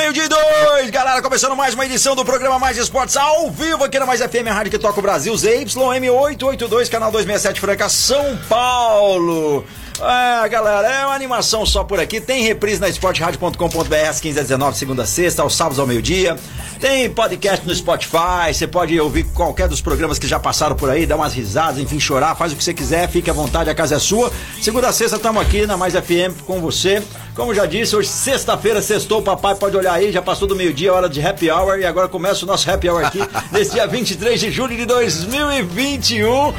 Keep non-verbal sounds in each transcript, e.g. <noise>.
Meio dia e dois, galera, começando mais uma edição do programa Mais Esportes ao vivo aqui na Mais FM, a rádio que toca o Brasil, ZYM882, canal 267 Franca, São Paulo. É, galera, é uma animação só por aqui. Tem reprise na esporteradio.com.br às 15 h 19 segunda a sexta, aos sábados ao meio-dia. Tem podcast no Spotify, você pode ouvir qualquer dos programas que já passaram por aí, dar umas risadas, enfim, chorar, faz o que você quiser, fique à vontade, a casa é sua. Segunda a sexta estamos aqui na Mais FM com você. Como já disse, hoje sexta-feira, sextou, papai pode olhar aí, já passou do meio-dia, hora de happy hour e agora começa o nosso happy hour aqui, <laughs> nesse dia 23 de julho de 2021. Ó.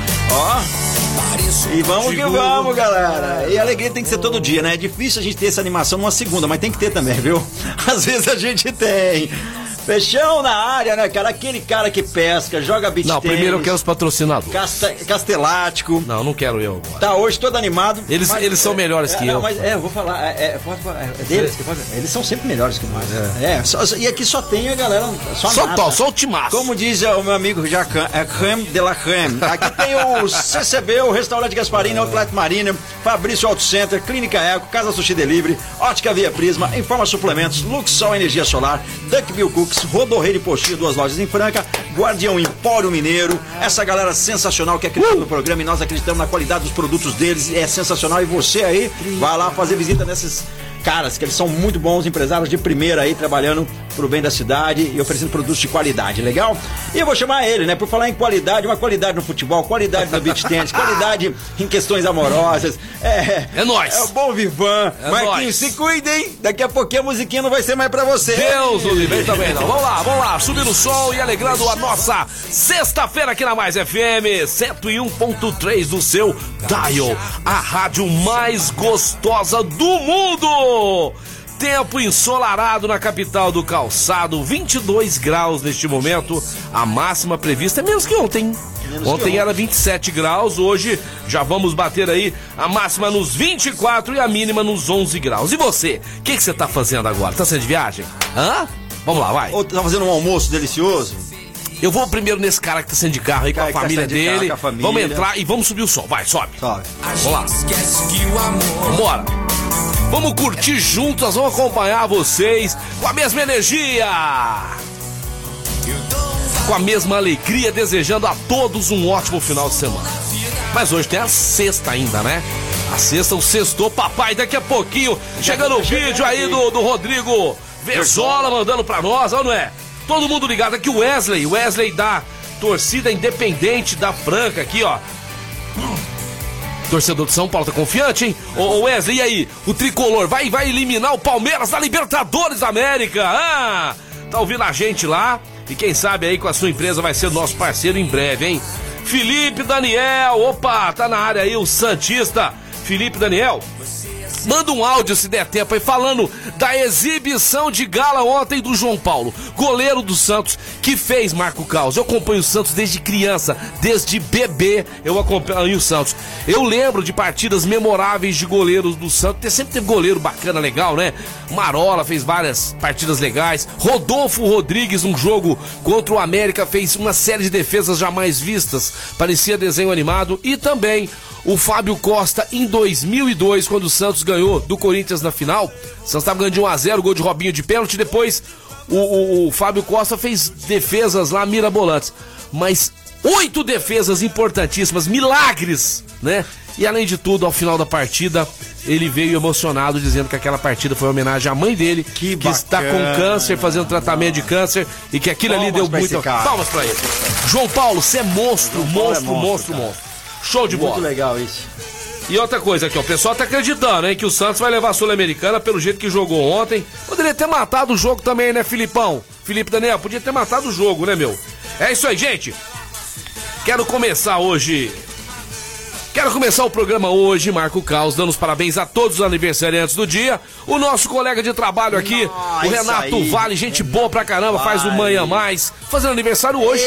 E vamos que vamos, galera. E a alegria tem que ser todo dia, né? É difícil a gente ter essa animação numa segunda, mas tem que ter também, viu? <laughs> Às vezes a gente tem. Peixão na área, né, cara? Aquele cara que pesca, joga beat Não, tênis, primeiro eu quero os patrocinadores. casta- castelático. Não, não quero eu agora. Tá hoje todo animado. Eles- eles são melhores é, que não, eu. Mas é, eu vou falar, é, é, falar, é deles que pode, eles são sempre melhores que nós. É, só- e aqui só tem a galera, só, Só nata. to, só o timaço. Como diz é, o meu amigo Jacan, é creme de la creme. Aqui tem o <laughs> CCB, o Restaurante Gasparini, Outlet Marina, Fabrício Auto Center, Clínica Eco, Casa Sushi Delivery, Ótica Via Prisma, Informa Suplementos, Luxol Energia Solar, Duckbill Cooks, Rodorreio de Postinho, duas lojas em Franca, Guardião Empório Mineiro, essa galera sensacional que acredita no programa e nós acreditamos na qualidade dos produtos deles, é sensacional. E você aí, vai lá fazer visita nesses caras, que eles são muito bons empresários de primeira aí, trabalhando pro bem da cidade e oferecendo produtos de qualidade, legal? E eu vou chamar ele, né? Por falar em qualidade, uma qualidade no futebol, qualidade no beach tennis, <laughs> qualidade em questões amorosas. É, É nóis. É o bom Vivan. É Marquinhos, se cuidem. Daqui a pouquinho a musiquinha não vai ser mais pra você. Deus o livre também não. Vamos lá, vamos lá, subindo o som e alegrando a nossa sexta-feira aqui na Mais FM 101.3 do seu Dial, a rádio mais gostosa do mundo. Tempo ensolarado na capital do calçado, 22 graus neste momento. A máxima prevista é menos que ontem. Menos que Ontem ontem. era 27 graus, hoje já vamos bater aí a máxima nos 24 e a mínima nos 11 graus. E você? O que que você tá fazendo agora? Tá saindo de viagem? Hã? Vamos lá, vai. Ou tá fazendo um almoço delicioso? Eu vou primeiro nesse cara que tá saindo de carro aí com a Cara que tá família saindo de carro dele. com a família. Vamos entrar e vamos subir o som. Vai, sobe. Sobe. Vamos lá. Vambora. Vamos curtir juntos, nós vamos acompanhar vocês com a mesma energia. Com a mesma alegria, desejando a todos um ótimo final de semana. Mas hoje tem a sexta ainda, né? A sexta, o sextou, papai, daqui a pouquinho. Chegando o vídeo aí do, do Rodrigo Verzola mandando pra nós, ou não é? Todo mundo ligado aqui, o Wesley, Wesley da torcida independente da Franca aqui, ó. Torcedor de São Paulo tá confiante, hein? Ô, Wesley, e aí? O tricolor vai, vai eliminar o Palmeiras da Libertadores da América? Ah! Tá ouvindo a gente lá? E quem sabe aí com a sua empresa vai ser nosso parceiro em breve, hein? Felipe Daniel, opa, tá na área aí o Santista. Felipe Daniel, Manda um áudio se der tempo aí falando da exibição de gala ontem do João Paulo, goleiro do Santos, que fez Marco Caos. Eu acompanho o Santos desde criança, desde bebê eu acompanho o Santos. Eu lembro de partidas memoráveis de goleiros do Santos. Sempre teve goleiro bacana, legal, né? Marola fez várias partidas legais. Rodolfo Rodrigues, num jogo contra o América, fez uma série de defesas jamais vistas. Parecia desenho animado. E também o Fábio Costa em 2002, quando o Santos ganhou do Corinthians na final. O Santos estava ganhando de 1x0, gol de Robinho de pênalti. Depois o, o- o Fábio Costa fez defesas lá mirabolantes. Mas oito defesas importantíssimas, milagres, né? E além de tudo, ao final da partida, ele veio emocionado dizendo que aquela partida foi uma homenagem à mãe dele, Que está com câncer, fazendo tratamento de câncer, e que aquilo ali Palmas deu pra muito. Palmas pra ele. João Paulo, você é monstro, Paulo é monstro, monstro, monstro, monstro. Show de Muito bola. legal isso. E outra coisa aqui, ó, o pessoal tá acreditando, hein, que o Santos vai levar a Sul-Americana pelo jeito que jogou ontem. Poderia ter matado o jogo também, né, Filipão? Felipe Daniel, podia ter matado o jogo, né, meu? É isso aí, gente. Quero começar hoje Quero começar o programa hoje, Marco Caos, dando os parabéns a todos os aniversariantes do dia. O nosso colega de trabalho aqui, Nossa, o Renato aí. Vale, gente boa pra caramba, faz o. Manhã Mais, fazendo aniversário hoje.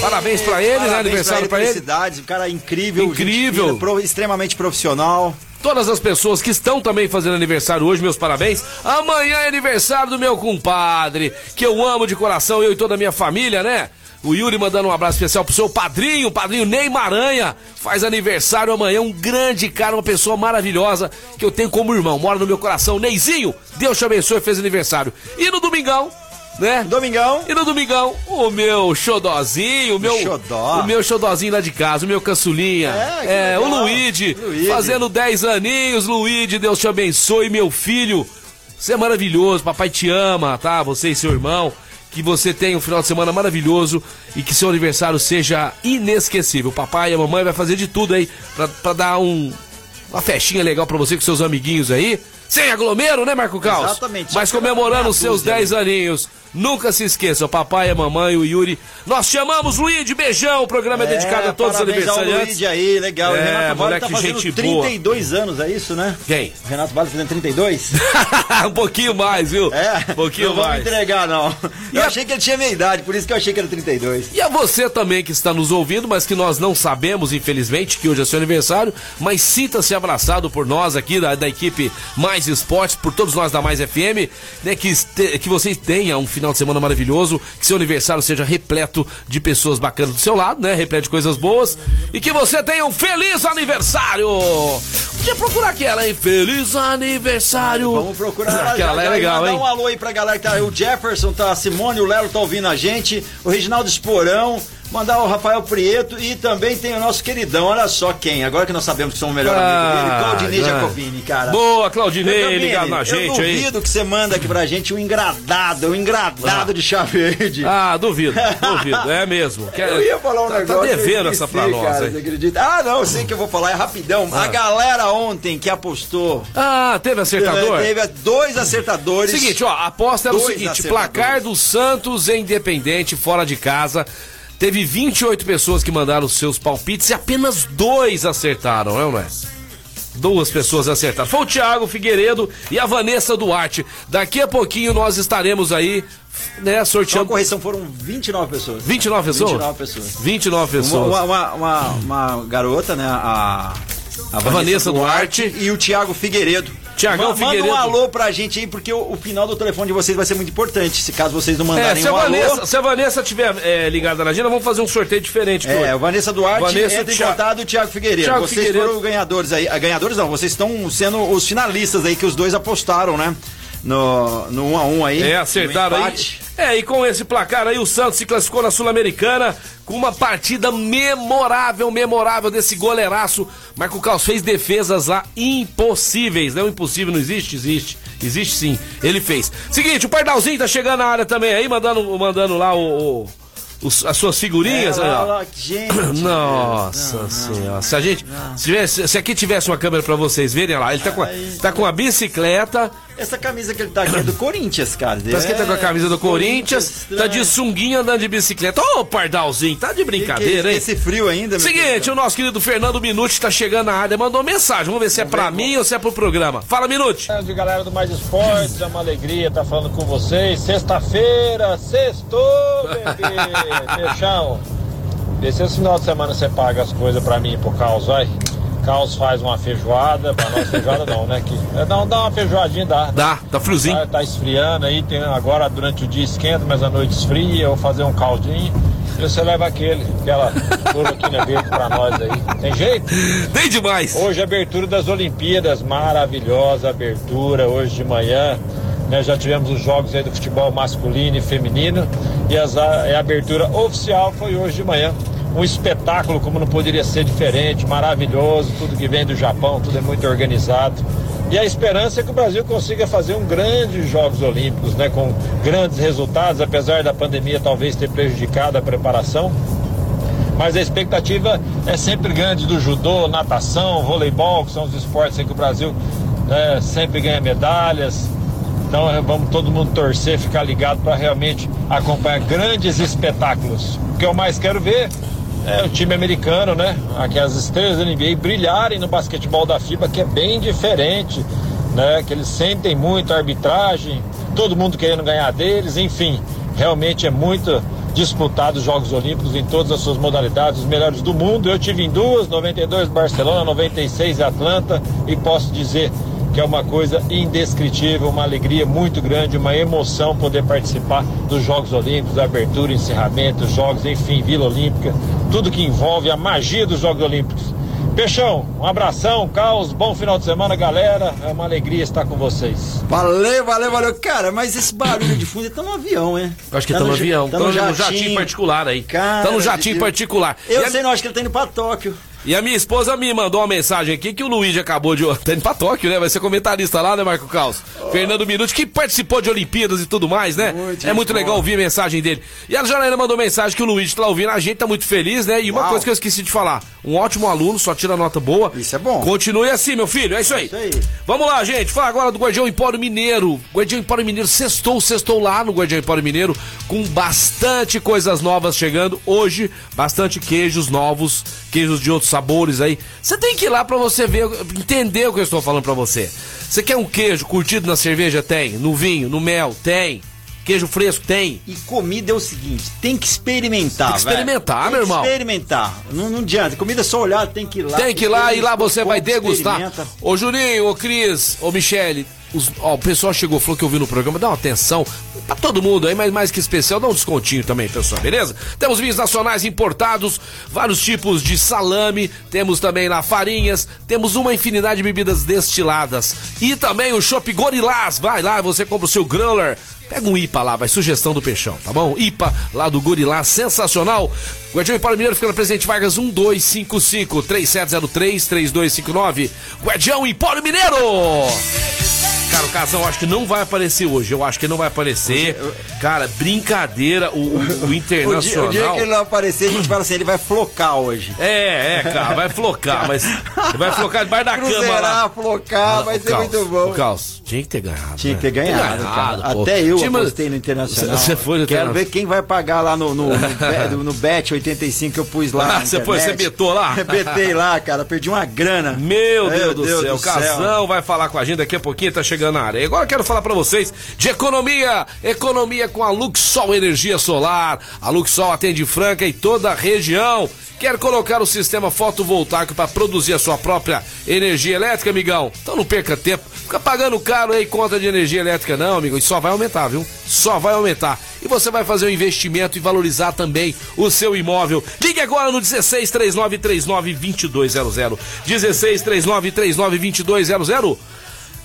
Parabéns pra ele, né? Parabéns Aniversário pra ele. Felicidades, um cara incrível. Incrível. gente pro- extremamente profissional. Todas as pessoas que estão também fazendo aniversário hoje, meus parabéns. Amanhã é aniversário do meu compadre, que eu amo de coração, eu e toda a minha família, né? O Yuri mandando um abraço especial pro seu padrinho, o padrinho Ney Maranha. Faz aniversário amanhã, um grande cara, uma pessoa maravilhosa que eu tenho como irmão, mora no meu coração. Neizinho, Deus te abençoe, fez aniversário. E no domingão, né? Domingão. E no domingão, o meu xodózinho, o meu, Xodó. o meu xodózinho lá de casa, o meu caçulinha. É, É, o Luigi. fazendo 10 aninhos, Luigi, Deus te abençoe, meu filho. Você é maravilhoso, papai te ama, tá? Você e seu irmão. Que você tenha um final de semana maravilhoso e que seu aniversário seja inesquecível. O papai e a mamãe vai fazer de tudo aí pra, pra dar um, uma festinha legal pra você com seus amiguinhos aí. Sem aglomero, né, Marco Caos? Exatamente. Mas comemorando os seus dúzia, 10 aninhos. Nunca se esqueça, o papai, a mamãe, o Yuri. Nós chamamos Luigi, beijão. O programa é, dedicado a todos os ao aniversariantes. Luigi aí, legal. É, o Renato Vale tá fazendo gente boa. 32 anos, é isso, né? Quem? O Renato Vale fazendo 32? <laughs> um pouquinho mais, viu? É, Um pouquinho não mais. entregar, não. E Eu a- achei que ele tinha minha idade, por isso que eu achei que era 32. E a você também que está nos ouvindo, mas que nós não sabemos, infelizmente, que hoje é seu aniversário, mas sinta-se abraçado por nós aqui da, da equipe Mais Esportes, por todos nós da Mais FM, né, que, este- que você tenha um final de semana maravilhoso, que seu aniversário seja repleto de pessoas bacanas do seu lado, né, repleto de coisas boas, e que você tenha um feliz aniversário! Podia procurar aquela, hein? Feliz aniversário! Vamos procurar Aquela lá é legal, mandar hein? um alô aí pra galera que tá. O Jefferson, tá, a Simone, o Lelo tá ouvindo a gente, o Reginaldo Esporão, mandar o Rafael Prieto e também tem o nosso queridão, olha só quem, agora que nós sabemos que somos o melhor amigo dele, Claudinei Ah, Jacobini, cara. Boa, Claudinei, ligado na eu gente aí. duvido que você manda aqui pra gente um engradado, um engradado Ah. de chá verde. Ah, duvido, duvido, é mesmo. Quer- <laughs> Eu ia falar um tá, negócio. Tá devendo eu essa pra nós, cara, você acredita? Ah, não, eu sei que eu vou falar, é rapidão. Ah. A galera ontem que apostou. Ah, teve acertador? Teve dois acertadores. Seguinte, ó, a aposta era o seguinte: placar do Santos em Independente, fora de casa. Teve 28 pessoas que mandaram os seus palpites e apenas dois acertaram, não é, não é? Duas pessoas acertaram. Foi o Thiago Figueiredo e a Vanessa Duarte. Daqui a pouquinho nós estaremos aí, né, Só a sorteando. correção foram 29 pessoas. 29 pessoas? 29 pessoas. 29 Uma, pessoas. uma, uma, uma- uma garota, né? A, a Vanessa Duarte. e o Thiago Figueiredo. Tiagão Figueiredo. Manda um alô pra gente aí, porque o, o final do telefone de vocês vai ser muito importante. Se caso vocês não É, mandarem se a, um alô. Vanessa, se a Vanessa tiver é, ligada na agenda, vamos fazer um sorteio diferente. É, o Vanessa Duarte Vanessa, entra em Thiago- contato o Thiago Figueiredo. Thiago vocês Figueiredo. foram ganhadores aí. Ah, Ganhadores não, vocês estão sendo os finalistas aí que os dois apostaram, né? No, no 1 a 1 aí. É, acertaram aí. É, e com esse placar aí, o Santos se classificou na Sul-Americana com uma partida memorável, memorável desse goleiraço. Marco Caos fez defesas lá impossíveis, né? O impossível não existe? Existe. Existe sim. Ele fez. Seguinte, o Pardalzinho tá chegando na área também aí, mandando, mandando lá o, o- as suas figurinhas. É, aí, lá, lá, gente, <coughs> Nossa não, não. senhora. Se a gente. Se, tivesse- se aqui tivesse uma câmera pra vocês verem olha lá, ele tá com, Ai. tá com a bicicleta. Essa camisa que ele tá aqui é do <coughs> Corinthians, cara. Parece que ele tá com a camisa do Corinthians, tá de sunguinha andando de bicicleta. Ô, Pardalzinho, tá de brincadeira, hein? Esse frio ainda, meu Seguinte, querido. o nosso querido Fernando Minuti tá chegando na área, mandou mensagem. Vamos ver se é pra mim ou se é pro programa. Fala, Minuti. de galera do Mais Esportes, é uma alegria estar falando com vocês. Sexta-feira, sextou, bebê! Peixão, vê se esse final de semana você paga as coisas pra mim pro Caos, vai. Caos faz uma feijoada, pra nós feijoada não, né? Que, é, dá, uma feijoadinha, dá. Dá, tá friozinho. Tá, tá esfriando aí, tem, agora durante o dia esquenta, mas à noite esfria, eu vou fazer um caldinho. E você leva aquele, aquela <laughs> cloroquina verde pra nós aí. Tem jeito? Bem demais. Hoje abertura das Olimpíadas, maravilhosa abertura, hoje de manhã. né, já tivemos os jogos aí do futebol masculino e feminino. E as- a, a abertura oficial foi hoje de manhã. Um espetáculo como não poderia ser diferente, maravilhoso, tudo que vem do Japão, tudo é muito organizado. E a esperança é que o Brasil consiga fazer um grande Jogos Olímpicos, né, com grandes resultados, apesar da pandemia talvez ter prejudicado a preparação mas a expectativa é sempre grande do judô, natação, voleibol, que são os esportes em que o Brasil né, sempre ganha medalhas. Então eh, vamos todo mundo torcer, ficar ligado para realmente acompanhar grandes espetáculos. O que eu mais quero ver é, o time americano, né? Aquelas estrelas da NBA brilharem no basquetebol da FIBA, que é bem diferente, né? Que eles sentem muito a arbitragem, todo mundo querendo ganhar deles, enfim. Realmente é muito disputado os Jogos Olímpicos em todas as suas modalidades, os melhores do mundo. Eu tive em duas, 92 Barcelona, 96 Atlanta, e posso dizer que é uma coisa indescritível, uma alegria muito grande, uma emoção poder participar dos Jogos Olímpicos, abertura, encerramento, jogos, enfim, Vila Olímpica, tudo que envolve a magia dos Jogos Olímpicos. Peixão, um abração, Caos, bom final de semana, galera. É uma alegria estar com vocês. Valeu, valeu, valeu. Cara, mas esse barulho de fundo é tão no avião, hein? Acho que tá, tá no, no avião, tá no, jatinho. no jatinho particular aí. Cara, tá no jatinho particular. Eu sei, não, acho que ele tá indo pra Tóquio. E a minha esposa me mandou uma mensagem aqui que o Luiz acabou de. <laughs> Tá indo pra Tóquio, né? Vai ser comentarista lá, né, Marco Caos? Oh. Fernando Minuti, que participou de Olimpíadas e tudo mais, né? Muito é muito bom. legal ouvir a mensagem dele. E a Janaína mandou mensagem que o Luiz tá ouvindo, a gente tá muito feliz, né? E uma Uau. coisa que eu esqueci de falar: um ótimo aluno, só tira nota boa. Isso é bom. Continue assim, meu filho, é isso aí. É isso aí. Vamos lá, gente. Fala agora do Guardião Empório Mineiro. Guardião Empório Mineiro sextou, sextou lá no Guardião Empório Mineiro, com bastante coisas novas chegando. Hoje, bastante queijos novos, queijos de outros sabores aí. Você tem que ir lá para você ver, entender o que eu estou falando para você. Você quer um queijo curtido na cerveja? Tem. No vinho, no mel? Tem. Queijo fresco? Tem. E comida é o seguinte: tem que experimentar. Tem que experimentar, meu irmão. Experimentar. Não, não adianta. Comida é só olhar, tem que ir lá. Tem que ir lá e lá você vai degustar. Ô Juninho, ô Cris, ô Michele, os, ó, o pessoal chegou, falou que ouviu no programa, dá uma atenção pra todo mundo aí, mas mais que especial, dá um descontinho também, pessoal, beleza? Temos vinhos nacionais importados, vários tipos de salame, temos também lá farinhas, temos uma infinidade de bebidas destiladas e também o Shop Gorilás, vai lá, você compra o seu growler, Pega um IPA lá, vai sugestão do Peixão, tá bom? IPA lá do Gorilá, sensacional. Guardião Empório Mineiro fica na Presidente Vargas 1255 3703 3259. Guardião Empório Mineiro! Cara, o Casão acho que não vai aparecer hoje. Eu acho que não vai aparecer. Cara, brincadeira, o, o, o <laughs> Internacional. O dia, o dia, que ele não aparecer, a gente fala assim, ele vai flocar hoje. É, é, cara, vai flocar, mas. Vai flocar debaixo da cama lá. flocar, ah, vai ser Caos, muito bom. O Caos, tinha que ter ganhado. Tinha né? que ter ganhado, ganhado cara. Até eu Tinha, apostei no Internacional. Você foi no Quero ver quem vai pagar lá no, no, no, <laughs> no Bet 85 que eu pus lá. Ah, você, foi, você betou lá? <laughs> Betei lá, cara, perdi uma grana. Meu, Meu Deus, do céu. O Casão vai falar com a gente daqui a pouquinho, tá chegando na área. E agora quero falar para vocês de economia. Economia com a Luxol Energia Solar. A Luxol atende Franca e toda a região. Quer colocar o sistema fotovoltaico para produzir a sua própria energia elétrica, amigão? Então não perca tempo. Fica pagando caro aí conta de energia elétrica, não, amigo. E só vai aumentar, viu? Só vai aumentar. E você vai fazer um investimento e valorizar também o seu imóvel. Ligue agora no 16 39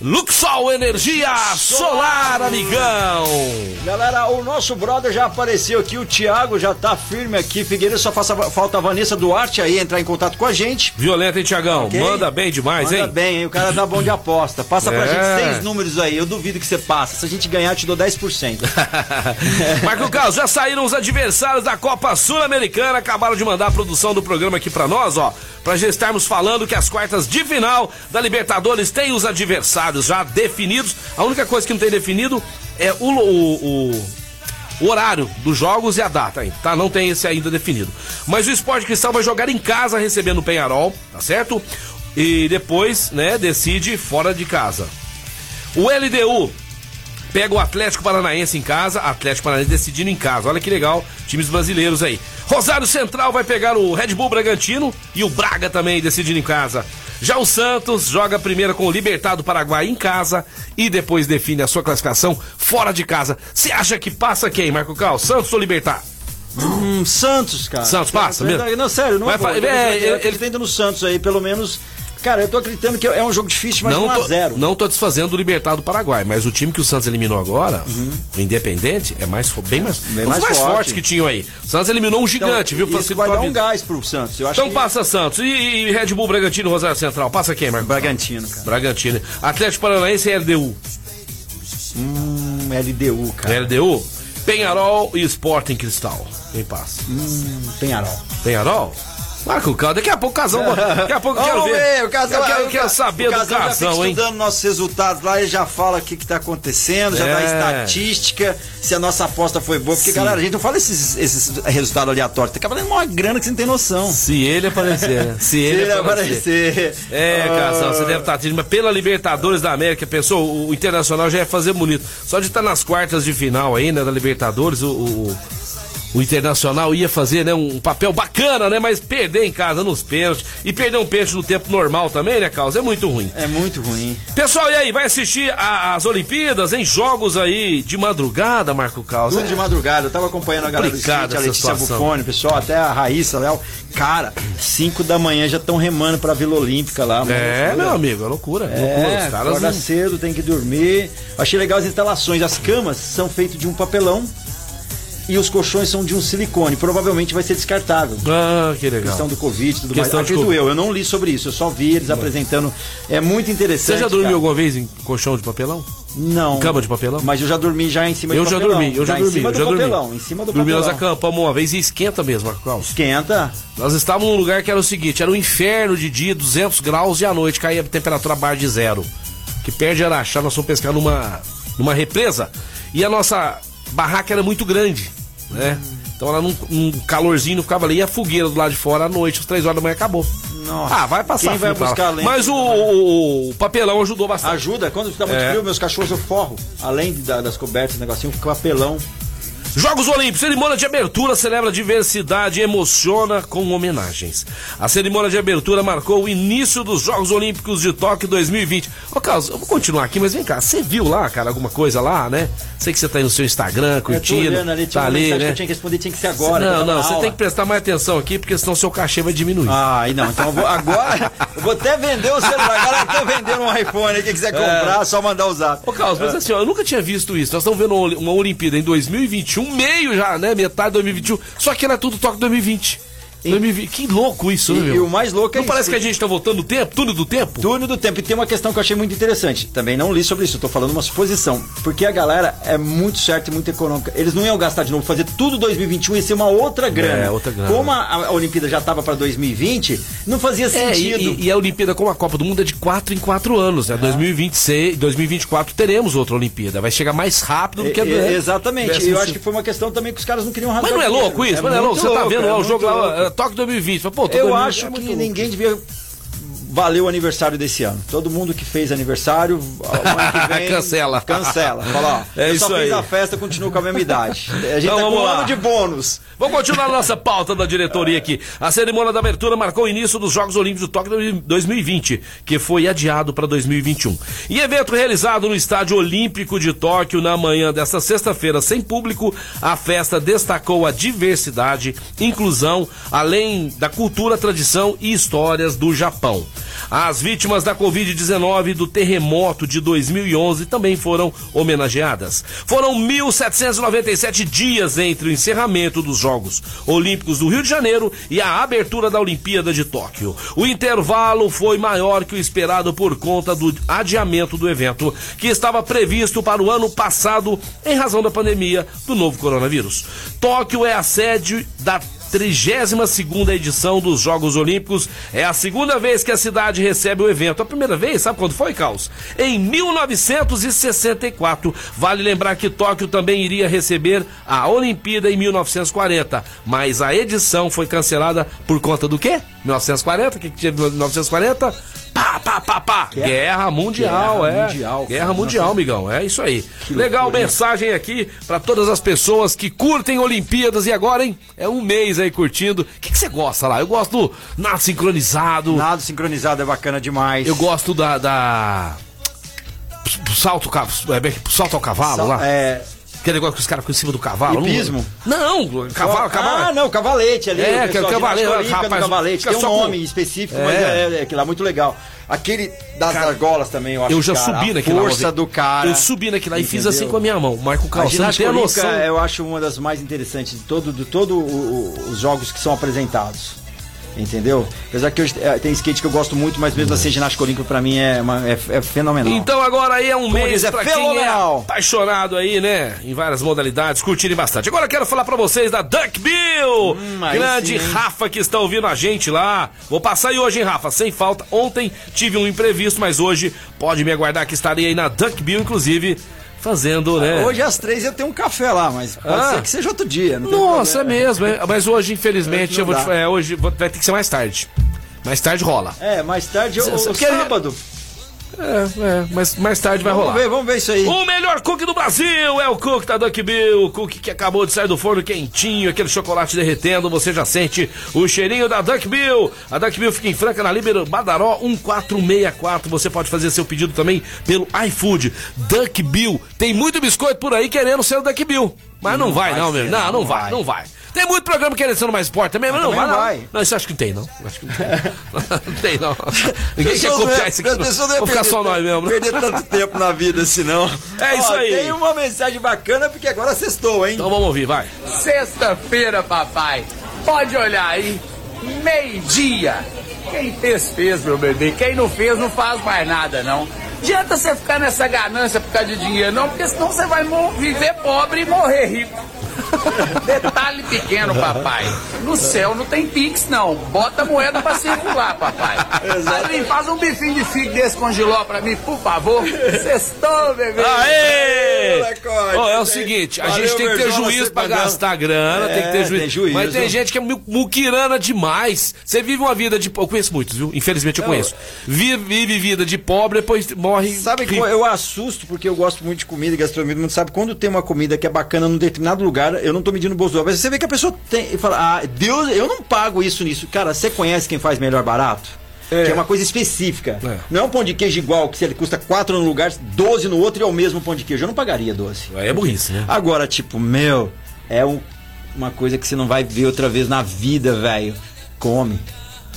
39 2200. 16 39 39 2200. Luxol Energia Solar, amigão. Galera, o nosso brother já apareceu aqui, o Thiago já tá firme aqui. Figueiredo só faça, falta a Vanessa Duarte aí entrar em contato com a gente. Violenta, hein, Tiagão? Okay? Manda bem demais, Manda hein? Manda bem, hein? O cara tá bom de aposta. Passa é. pra gente seis números aí, eu duvido que você passe. Se a gente ganhar, eu te dou 10%. Marco Carlos, já saíram os adversários da Copa Sul-Americana, acabaram de mandar a produção do programa aqui pra nós, ó. Pra já estarmos falando que as quartas de final da Libertadores têm os adversários já definidos. A única coisa que não tem definido é o, o, o, o horário dos jogos e a data ainda, tá? Não tem esse ainda definido. Mas o Esporte Cristal vai jogar em casa recebendo o Penharol, tá certo? E depois, né, decide fora de casa. O LDU pega o Atlético Paranaense em casa, Atlético Paranaense decidindo em casa. Olha que legal, times brasileiros aí. Rosário Central vai pegar o Red Bull Bragantino e o Braga também decidindo em casa. Já o Santos joga primeiro com o Libertad do Paraguai em casa e depois define a sua classificação fora de casa. Você acha que passa quem, Marco Cal? Santos ou Libertad? Hum, Santos, cara. Santos passa mesmo? Não, sério, não Vai, vou, é, ele, ele, ele, no Santos aí, pelo menos Cara, eu tô acreditando que é um jogo difícil, mas não 1x0. Não tô desfazendo o Libertad do Paraguai, mas o time que o Santos eliminou agora, uhum. o Independente, é mais, bem mais, bem mais, mais forte. que tinham aí. O Santos eliminou um então, gigante, então, viu? Isso vai dar um gás pro Santos. Eu acho então que... passa Santos. E, e, Red Bull, Bragantino, Rosário Central. Passa quem, Marcos? Bragantino, cara. Bragantino. Atlético Paranaense e LDU. Hum, LDU, cara. LDU? Penharol e Sporting Cristal. Quem passa? Hum, Penharol. Penharol? Marca o carro. Daqui a pouco o casão. Daqui a pouco eu quero ver. o Casão, eu quero, o quero Ca- saber o do Casão já fica casão, hein? estudando nossos resultados lá, ele já fala o que, que tá acontecendo, já dá É. estatística, se a nossa aposta foi boa. Porque, galera, a gente não fala esses, esses resultados aleatórios, tá valendo uma grana que você não tem noção. Se ele aparecer, né? Se <laughs> Se ele, ele aparecer. aparecer. É, Casal, você Ah, deve estar triste, mas pela Libertadores da América, pensou, o, o Internacional já ia fazer bonito. Só de estar nas quartas de final aí, né, da Libertadores, o, o, o Internacional ia fazer, né, um papel bacana, né, mas perder em casa nos pênaltis e perder um pênalti no tempo normal também, né, Carlos, é muito ruim. É muito ruim. Pessoal, e aí, vai assistir a- as Olimpíadas em jogos aí de madrugada, Marco Carlos? Tudo de madrugada, eu tava acompanhando a galera do skate, a Letícia situação. Buffoni, o pessoal, até a Raíssa, Léo. Cara, 5 da manhã já estão remando pra Vila Olímpica lá. uma É, meu amigo, é loucura. é loucura. É, Os caras acorda não- cedo, tem que dormir. Achei legal as instalações. As camas são feitas de um papelão e os colchões são de um silicone. Provavelmente vai ser descartável. Ah, que legal. Questão do Covid e tudo Questão mais. de Acredito eu, eu não li sobre isso, eu só vi eles apresentando. É muito interessante. Você já dormiu cara. alguma vez em colchão de papelão? Não. Cama de papelão? Mas eu já dormi já em cima Eu já papelão. dormi, eu já, em dormi, cima eu do já dormi. papelão, em cima do dormi, nós papelão. acampamos uma vez e esquenta mesmo, Carlos. Esquenta. Nós estávamos num lugar que era o seguinte, era um inferno de dia, 200 graus e à noite caía a temperatura abaixo de zero. Que perde Araxá, nós fomos pescar numa, numa represa e a nossa barraca era muito grande, né? Então era num, num calorzinho, ficava ali. E a fogueira do lado de fora, à noite, às três horas da manhã, acabou. Nossa. Ah, vai passar Quem vai buscar? Mas o, o- o papelão ajudou bastante. Ajuda, quando está muito É. frio, meus cachorros eu forro. Além de- da- das cobertas, negocinho, papelão. Jogos Olímpicos, cerimônia de abertura celebra diversidade e emociona com homenagens. A cerimônia de abertura marcou o início dos Jogos Olímpicos de Tóquio 2020. Ô, Carlos, eu vou continuar aqui, mas vem cá, você viu lá, cara, alguma coisa lá, né? Sei que você tá aí no seu Instagram, Eu tô curtindo, ali, tá ali, que né? eu tinha que responder, tinha que ser agora. que eu não, não, você aula. tem que prestar mais atenção aqui, porque senão seu cachê vai diminuir. Ah, e não, então eu vou, agora eu vou até vender o celular. A galera que tá vendendo um iPhone quem quiser comprar, é só mandar o zap. Ô, Carlos, mas assim, ó, eu nunca tinha visto isso. Nós estamos vendo uma Olimpíada em 2021, meio já, né? Metade de 2021. Só que era tudo Tóquio 2020. 2020. Que louco isso, né, E, meu? e o mais louco é Não parece isso. que a gente tá voltando no tempo? Túnel do tempo? Túnel do tempo. E tem uma questão que eu achei muito interessante. Também não li sobre isso, eu tô falando uma suposição. Porque a galera é muito certa e muito econômica. Eles não iam gastar de novo, fazer tudo 2021 ia ser uma outra grana. É, outra grana. Como a, a Olimpíada já tava pra 2020, não fazia É, sentido. e, e- e a Olimpíada, como a Copa do Mundo, é de 4 em 4 anos, né? 2026, 2024 teremos outra Olimpíada. Vai chegar mais rápido do que a É, é, exatamente. E eu acho que foi uma questão também que os caras não queriam rasgar Mas não é louco isso? Mas não é louco? Você tá vendo é o jogo lá, Tóquio 2020. Fala, Pô, Eu 2020, acho que ninguém devia valer o aniversário desse ano. Todo mundo que fez aniversário, <laughs> vem, Cancela. Cancela. Fala, ó, É eu isso só fiz aí. a festa, continuo com a mesma idade. <laughs> A gente Então tá vamos um lá. ano de bônus. Vamos continuar a nossa pauta da diretoria aqui. A cerimônia da abertura marcou o início dos Jogos Olímpicos do Tóquio 2020, que foi adiado para 2021. Em evento realizado no Estádio Olímpico de Tóquio na manhã desta sexta-feira, sem público, a festa destacou a diversidade, inclusão, além da cultura, tradição e histórias do Japão. As vítimas da Covid-19 e do terremoto de 2011 também foram homenageadas. Foram 1.797 dias entre o encerramento dos Jogos Olímpicos do Rio de Janeiro e a abertura da Olimpíada de Tóquio. O intervalo foi maior que o esperado por conta do adiamento do evento, que estava previsto para o ano passado em razão da pandemia do novo coronavírus. Tóquio é a sede da 32 edição dos Jogos Olímpicos. É a segunda vez que a cidade recebe o evento. A primeira vez, sabe quando foi, Caos? Em 1964. Vale lembrar que Tóquio também iria receber a Olimpíada em 1940. Mas a edição foi cancelada por conta do quê? 1940? O que, que tinha em 1940? Pá, pá, pá, pá. Guerra, Mundial, Guerra é. Mundial, Guerra cara. Mundial, amigão. É isso aí. Legal mensagem aqui pra todas as pessoas que curtem Olimpíadas e agora, hein? É um mês aí curtindo. O que que você gosta lá? Eu gosto do nado sincronizado. Nado sincronizado é bacana demais. Eu gosto da. da... Salto, é, salto ao cavalo Sa- lá. É, Aquele negócio que os caras ficam em cima do cavalo. Hipismo? Não, cavalo, cavalo. Ah, não, cavalete ali. É, pessoal, que é o cavalete, rapaz, cavalete. Tem um com- nome específico, É. mas é, é, aquilo lá muito legal. Aquele das Cara, argolas também, eu acho Eu já cara, subi a naquilo lá. força do cara. Eu subi naquilo lá e fiz assim com a minha mão. Marco A Carlos, você não tem a noção. eu acho uma das mais interessantes de todo, de todo o- o- os jogos que são apresentados. Entendeu? Apesar que hoje é, tem skate que eu gosto muito, mas mesmo assim, ginástica olímpica pra mim é, uma- é, é fenomenal. Então agora aí é um mês é pra quem é fenomenal. apaixonado aí, né? Em várias modalidades, curtirem bastante. Agora eu quero falar pra vocês da Duck Bill! Hum, Grande sim? Rafa que está ouvindo a gente lá. Vou passar aí hoje, hein, Rafa? Sem falta. Ontem tive um imprevisto, mas hoje pode me aguardar que estarei aí na Duck Bill, inclusive, fazendo, né? Hoje às três eu tenho um café lá, mas pode Ah. ser que seja outro dia. Nossa, é mesmo. é. Mas hoje, infelizmente, eu vou te- é, hoje vai ter que ser mais tarde. Mais tarde rola. É, mais tarde, o, Cê- cê o quer- sábado. É, é, mas mais tarde vai Vamos rolar. ver, vamos ver isso aí. O melhor cookie do Brasil é o cookie da Duck Bill. O cookie que acabou de sair do forno quentinho, aquele chocolate derretendo. Você já sente o cheirinho da Duck Bill. A Duck Bill fica em Franca, na Líbero Badaró 1464. Você pode fazer seu pedido também pelo iFood. Duck Bill. Tem muito biscoito por aí querendo ser o Duck Bill. Mas não, Não vai, vai não, meu. Não, não, não, não vai, vai. não vai. Tem muito programa querendo ser no mais esporte também, mas, não não não. vai. Não, isso acho que não tem, não. Acho que não tem. não tem, não. Ninguém quer não copiar ia- isso aqui. pessoa não ia Vou ficar perder só nós mesmo. né? Perder tanto tempo na vida, senão. É isso Ó, aí. Tem uma mensagem bacana, porque agora sextou, hein? Então vamos ouvir, vai. Sexta-feira, papai. Pode olhar aí. Meio-dia. Quem fez, fez, meu bebê. Quem não fez, não faz mais nada, não. Adianta você ficar nessa ganância por causa de dinheiro, não, porque senão você vai viver pobre e morrer rico. <laughs> Detalhe pequeno, papai. No céu não tem pix, não. Bota a moeda pra circular, papai. Ali, faz um bifinho de figo desse com giló pra mim, por favor. Sextou, bebê. Aê! é o seguinte, a Valeu, gente tem que ter juízo pra pagando. gastar grana, tem que É, ter juízo. tem juízo. Mas tem gente que é mu- muquirana demais. Você vive uma vida de. Eu conheço muitos, viu? Infelizmente eu conheço. Vive, vive vida de pobre, depois morre. Sabe que eu assusto porque eu gosto muito de comida e gastronomia. Mundo sabe quando tem uma comida que é bacana num determinado lugar, eu não tô medindo o bolso do outro. Mas você vê que a pessoa tem e fala: "Ah, Deus, eu não pago isso nisso". Cara, você conhece quem faz melhor barato? É. Que é uma coisa específica. É. Não é um pão de queijo igual, que se ele custa 4 num lugar, 12 no outro e é o mesmo pão de queijo. Eu não pagaria 12. Aí é burrice, né? Agora, tipo, meu, é um- uma coisa que você não vai ver outra vez na vida, velho. Come.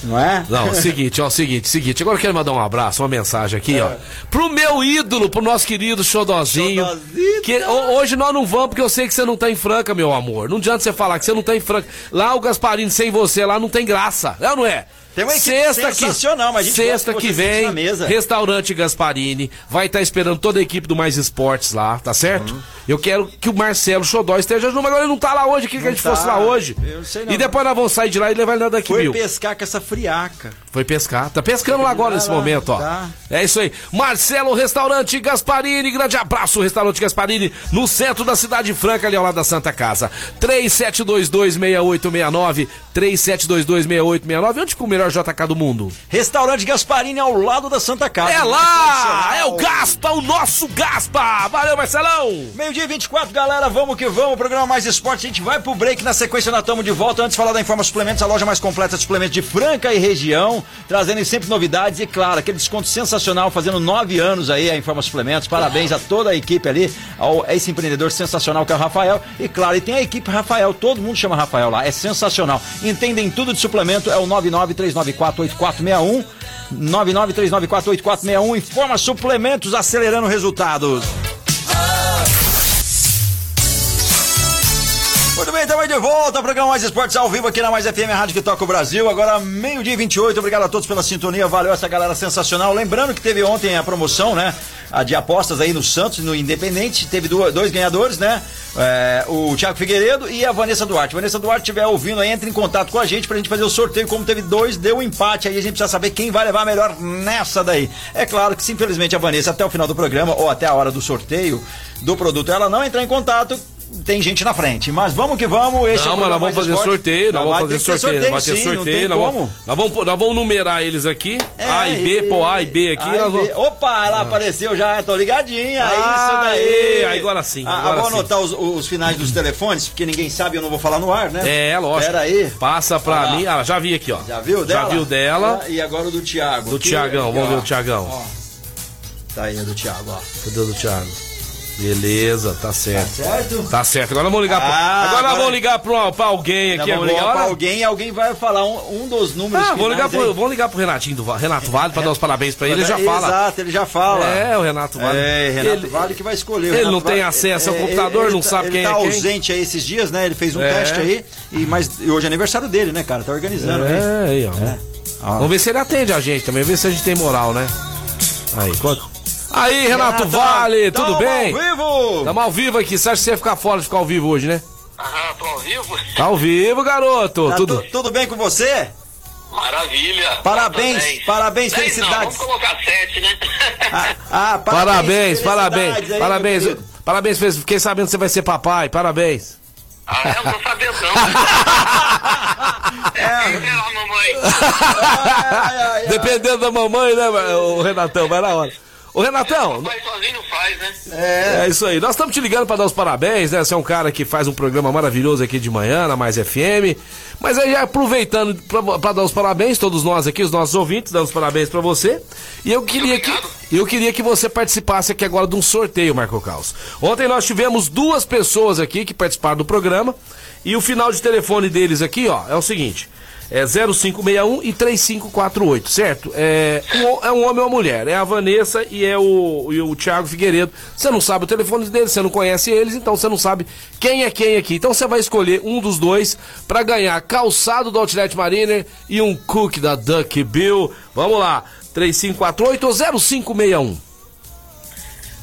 Não é? Não, o seguinte, ó, o seguinte, seguinte. Agora eu quero mandar um abraço, uma mensagem aqui, ó. Pro meu ídolo, pro nosso querido Xodozinho. Xodozito. Que ho- hoje nós não vamos, porque eu sei que você não tá em Franca, meu amor. Não adianta você falar que você não tá em Franca. Lá o Gasparini sem você lá não tem graça. É ou não é? Tem uma equipe Sexta que, sensacional, mas a gente gosta sexta que vem, na mesa. restaurante Gasparini, vai estar esperando toda a equipe do Mais Esportes lá, tá certo? Uhum. Eu quero que o Marcelo Xodó esteja junto, mas agora ele não tá lá hoje, queria que a gente tá. fosse lá hoje. Eu sei não. E depois nós vamos sair de lá e levar ele daqui, Foi viu? pescar com essa friaca. Foi pescar. Tá pescando lá agora nesse lá, momento, ó. tá. É isso aí. Marcelo Restaurante Gasparini. Grande abraço, Restaurante Gasparini, no centro da cidade franca, ali ao lado da Santa Casa. 37226869. 37226869. Onde o melhor JK do mundo? Restaurante Gasparini ao lado da Santa Casa. É lá! É o Gaspa, o nosso Gaspa! Valeu, Marcelão! Meio-dia e 24, galera, vamos que vamos. Programa Mais Esporte, a gente vai pro break. Na sequência, nós estamos de volta. Antes de falar da Informa Suplementos, a loja mais completa de suplementos de Franca e região, trazendo sempre novidades e, claro, aquele desconto sensacional, fazendo nove anos aí a Informa Suplementos. Parabéns a toda a equipe ali, ao esse empreendedor sensacional que é o Rafael. E, claro, e tem a equipe Rafael, todo mundo chama Rafael lá, é sensacional. Entendem tudo de suplemento, é o 993948461. 993948461. Informa Suplementos, acelerando resultados. Estamos de volta. Programa Mais Esportes ao vivo aqui na Mais FM, Rádio que toca o Brasil. Agora, meio-dia e 28. Obrigado a todos pela sintonia. Valeu essa galera sensacional. Lembrando que teve ontem a promoção, né? A de apostas aí no Santos e no Independente. Teve dois ganhadores, né? É, o Thiago Figueiredo e a Vanessa Duarte. Vanessa Duarte estiver ouvindo aí, entre em contato com a gente pra gente fazer o sorteio. Como teve dois, deu um empate aí. A gente precisa saber quem vai levar melhor nessa daí. É claro que, se infelizmente, a Vanessa, até o final do programa ou até a hora do sorteio do produto, ela não entrar em contato. Tem gente na frente, mas vamos que vamos. Esse é Não, o mas nós vamos fazer Esporte. sorteio, nós vamos fazer sorteio, vai ter sim, não sorteio, nós vamos, nós, vamos, nós vamos numerar eles aqui, A e B, pô, A e B aqui, A e nós vamos... Opa, ela apareceu já, tô ligadinha. É Ah, isso daí. é, agora sim, Ah, agora vou sim. anotar os, os finais dos telefones, porque ninguém sabe, eu não vou falar no ar, né? É, lógico. Pera aí. Passa pra lá. mim, ah, já vi aqui, ó. Já viu dela? Já viu dela, Ah, E agora o do Thiago. do Aqui, Tiagão, aqui, vamos ver o Tiagão. Tá aí, é do Thiago, ó. Cadê o do Thiago? Beleza, tá certo. Certo? Tá certo. Agora vamos ligar pro, Ah, agora, agora- vamos ligar pro, pra alguém aqui vamos agora. ligar pra alguém e alguém vai falar um, um dos números Ah, vamos ligar, pro, aí. vamos ligar pro Renatinho do Renato Vale pra dar os parabéns pra ele. Ele já fala. Exato, ele já fala. É, o Renato Vale. É, Renato ele, Vale que vai escolher. O ele Renato não tem Vale- acesso ao é, computador, ele não tá- sabe quem ele é tá quem. ausente aí esses dias, né? Ele fez um É. teste aí, e, mas hoje é aniversário dele, né, cara? Tá organizando aí. É, aí, ó. Ó. Vamos ver se ele atende a gente também, ver se a gente tem moral, né? Aí, quanto? Aí, Renato Vale, tudo tamo bem? Ao vivo! Estamos ao vivo aqui. Você acha que você ia ficar fora de ficar ao vivo hoje, né? Ah, tô ao vivo? Tá ao vivo, garoto. Tá tudo. tu- tudo bem com você? Maravilha. Parabéns, Nota 10. parabéns, 10 felicidades. Não, vamos colocar 7, né? Ah, ah, <laughs> Parabéns, parabéns, felicidades aí, parabéns. Parabéns, fiquei sabendo que você vai ser papai, parabéns. ah, eu não tô sabendo não. <laughs> é, é lá, mamãe. <laughs> Ai, ai, ai. Dependendo da mamãe, né, o Renatão, vai na hora. Ô, Renatão, Pai sozinho não faz, né? é isso aí. Nós estamos te ligando para dar os parabéns, né? Você é um cara que faz um programa maravilhoso aqui de manhã, na Mais FM. Mas aí, já aproveitando para dar os parabéns, todos nós aqui, os nossos ouvintes, dando os parabéns para você. E eu queria que. Eu queria que você participasse aqui agora de um sorteio, Marco Caos. Ontem nós tivemos duas pessoas aqui que participaram do programa. E o final de telefone deles aqui, ó, é o seguinte. É 0561 e 3548, certo? É um, é um homem ou uma mulher. É a Vanessa e é o, e o Thiago Figueiredo. Você não sabe o telefone deles, você não conhece eles, então você não sabe quem é quem aqui. Então você vai escolher um dos dois para ganhar calçado do Outlet Mariner e um cookie da Duck Bill. Vamos lá, 3548 ou 0561?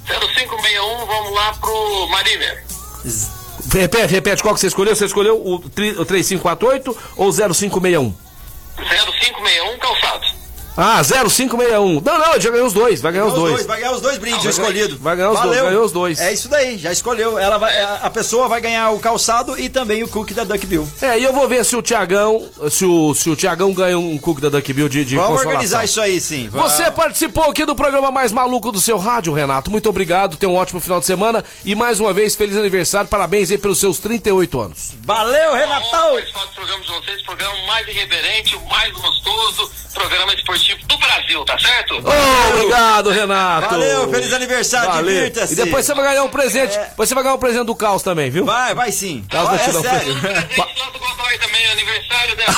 0561, vamos lá pro Mariner. Repete, repete, qual que você escolheu? Você escolheu o, tri- o 3548 ou 0561? 0561, calçado. Ah, 0561. Não, não, ele já ganhou os dois, vai ganhar os dois. Vai ganhar os dois brindes Vai ganhar- escolhidos. vai ganhar os dois, Valeu. ganhou os dois. É isso daí, já escolheu. Ela vai, a pessoa vai ganhar o calçado e também o cookie da Duck Bill. É, e eu vou ver se o Tiagão, se o, se o Tiagão ganha um cookie da Duck Bill de, de Vamos consolação. organizar isso aí, sim. Você participou aqui do programa mais maluco do seu rádio, Renato. Muito obrigado, tenha um ótimo final de semana e mais uma vez, feliz aniversário, parabéns aí pelos seus 38 anos. Valeu, Renatão! participar do programa de vocês, programa mais irreverente, o mais gostoso, programa esportivo do Brasil, tá certo? Ô, obrigado, Renato. Valeu, feliz aniversário, Valeu. divirta-se. E depois você vai ganhar um presente, depois você vai ganhar um presente do Caos também, viu? Vai, vai sim. Tá, Ó, vou é te dar um sério. Um presente lá do Godoy também, aniversário dela.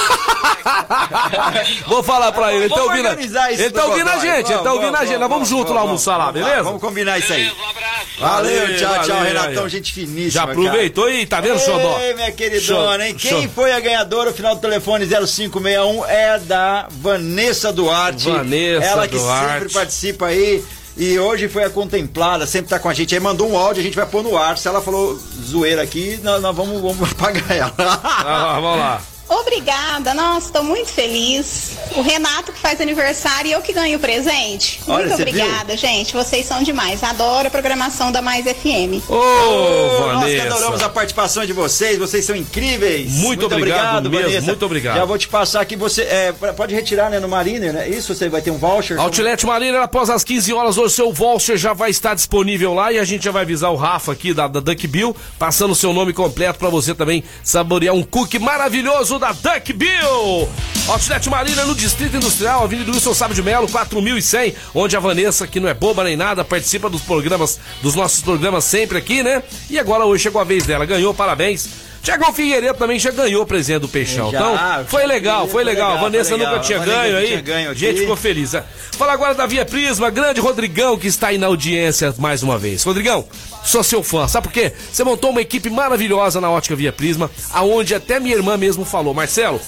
<laughs> Vou falar pra ele, ele tá Vamos ouvindo. a- organizar isso Ele tá do ouvindo a gente, ele tá ouvindo a gente. Nós vamos junto lá almoçar lá, beleza? Vamos combinar isso aí. Um abraço. Valeu, tchau, tchau, Renatão, gente finíssima. Já aproveitou e tá vendo, Xodó? Ei, minha queridona, hein? Quem foi a ganhadora? O final do telefone 0561 é da Vanessa Duarte. Vanessa Ela que Duarte. sempre participa aí. E hoje foi a contemplada, sempre tá com a gente. Aí mandou um áudio, a gente vai pôr no ar. Se ela falou zoeira aqui, nós, nós vamos, vamos <laughs> apagar ela. Ah, vamos lá. Obrigada, nossa, estou muito feliz. O Renato que faz aniversário e eu que ganho o presente. Olha, muito obrigada, gente. Vocês são demais. Adoro a programação da Mais FM. Ô, Nós que adoramos Vanessa. a participação de vocês, vocês são incríveis. Muito obrigado mesmo, Vanessa. muito obrigado. Já vou te passar aqui, você é, pode retirar né, no Mariner, né? Isso, você vai ter um voucher. Outlet Marina, após as 15 horas, hoje seu voucher já vai estar disponível lá e a gente já vai avisar o Rafa aqui da, da Duck Bill, passando o seu nome completo pra você também saborear um cookie maravilhoso da Duck Bill. Outlet Marina no Distrito Industrial, Avenida Wilson Sábio de Melo, 4100, onde a Vanessa, que não é boba nem nada, participa dos programas, dos nossos programas sempre aqui, né? E agora hoje chegou a vez dela, ganhou, parabéns. Tiagão Figueiredo também já ganhou o presente do Peixão. Já, então, foi legal, foi legal. Legal, Vanessa legal. nunca tinha ganho aí. tinha ganho aqui. Gente, ficou feliz. né? Fala agora da Via Prisma, grande Rodrigão que está aí na audiência mais uma vez. Rodrigão, sou seu fã, sabe por quê? Você montou uma equipe maravilhosa na Ótica Via Prisma, aonde até minha irmã mesmo falou, Marcelo.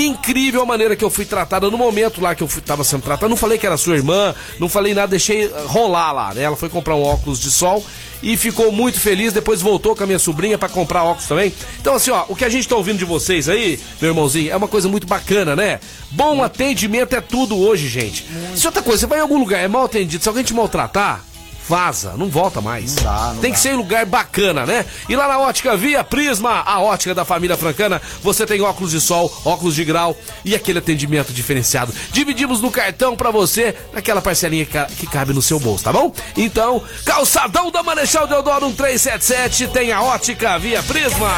Incrível a maneira que eu fui tratada no momento lá que eu fui, tava sendo tratada. Não falei que era sua irmã, não falei nada, deixei eh, rolar lá, né? Ela foi comprar um óculos de sol e ficou muito feliz. Depois voltou com a minha sobrinha para comprar óculos também. Então, assim, ó, o que a gente tá ouvindo de vocês aí, meu irmãozinho, é uma coisa muito bacana, né? Bom atendimento é tudo hoje, gente. Se outra coisa, você vai em algum lugar, é mal atendido, se alguém te maltratar, vaza, não volta mais. Não dá, não Tem dá. que ser em lugar bacana, né? E lá na ótica Via Prisma, a ótica da família francana, você tem óculos de sol, óculos de grau e aquele atendimento diferenciado. Dividimos no cartão pra você, naquela parcelinha que, ca- que cabe no seu bolso, tá bom? Então, calçadão da Marechal Deodoro 1377, tem a ótica Via Prisma.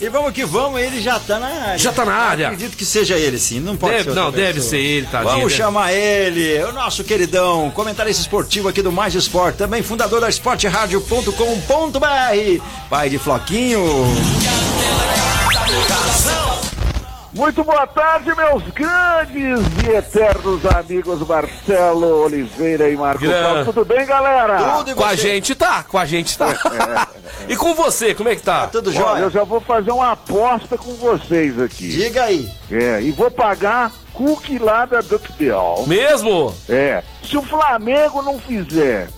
E vamos que vamos, ele já tá na área. Já tá na área. Acredito que seja ele, sim. Não pode Deve- ser não, deve pessoa. ser ele, tadinho, Vamos chamar ele, o nosso queridão, comentarista esportivo aqui do Mais Esporte. Também fundador da esporteradio.com.br. Pai de Floquinho. Muito boa tarde, meus grandes e eternos amigos Marcelo Oliveira e Marco Paulo. Tudo bem, galera? Tudo Com a gente tá, com a gente tá. <laughs> e com você, como é que tá? Tudo Olha, jóia? eu já vou fazer uma aposta com vocês aqui. Diga aí. É, e vou pagar cookie lá da Duckbill. Mesmo? É, se o Flamengo não fizer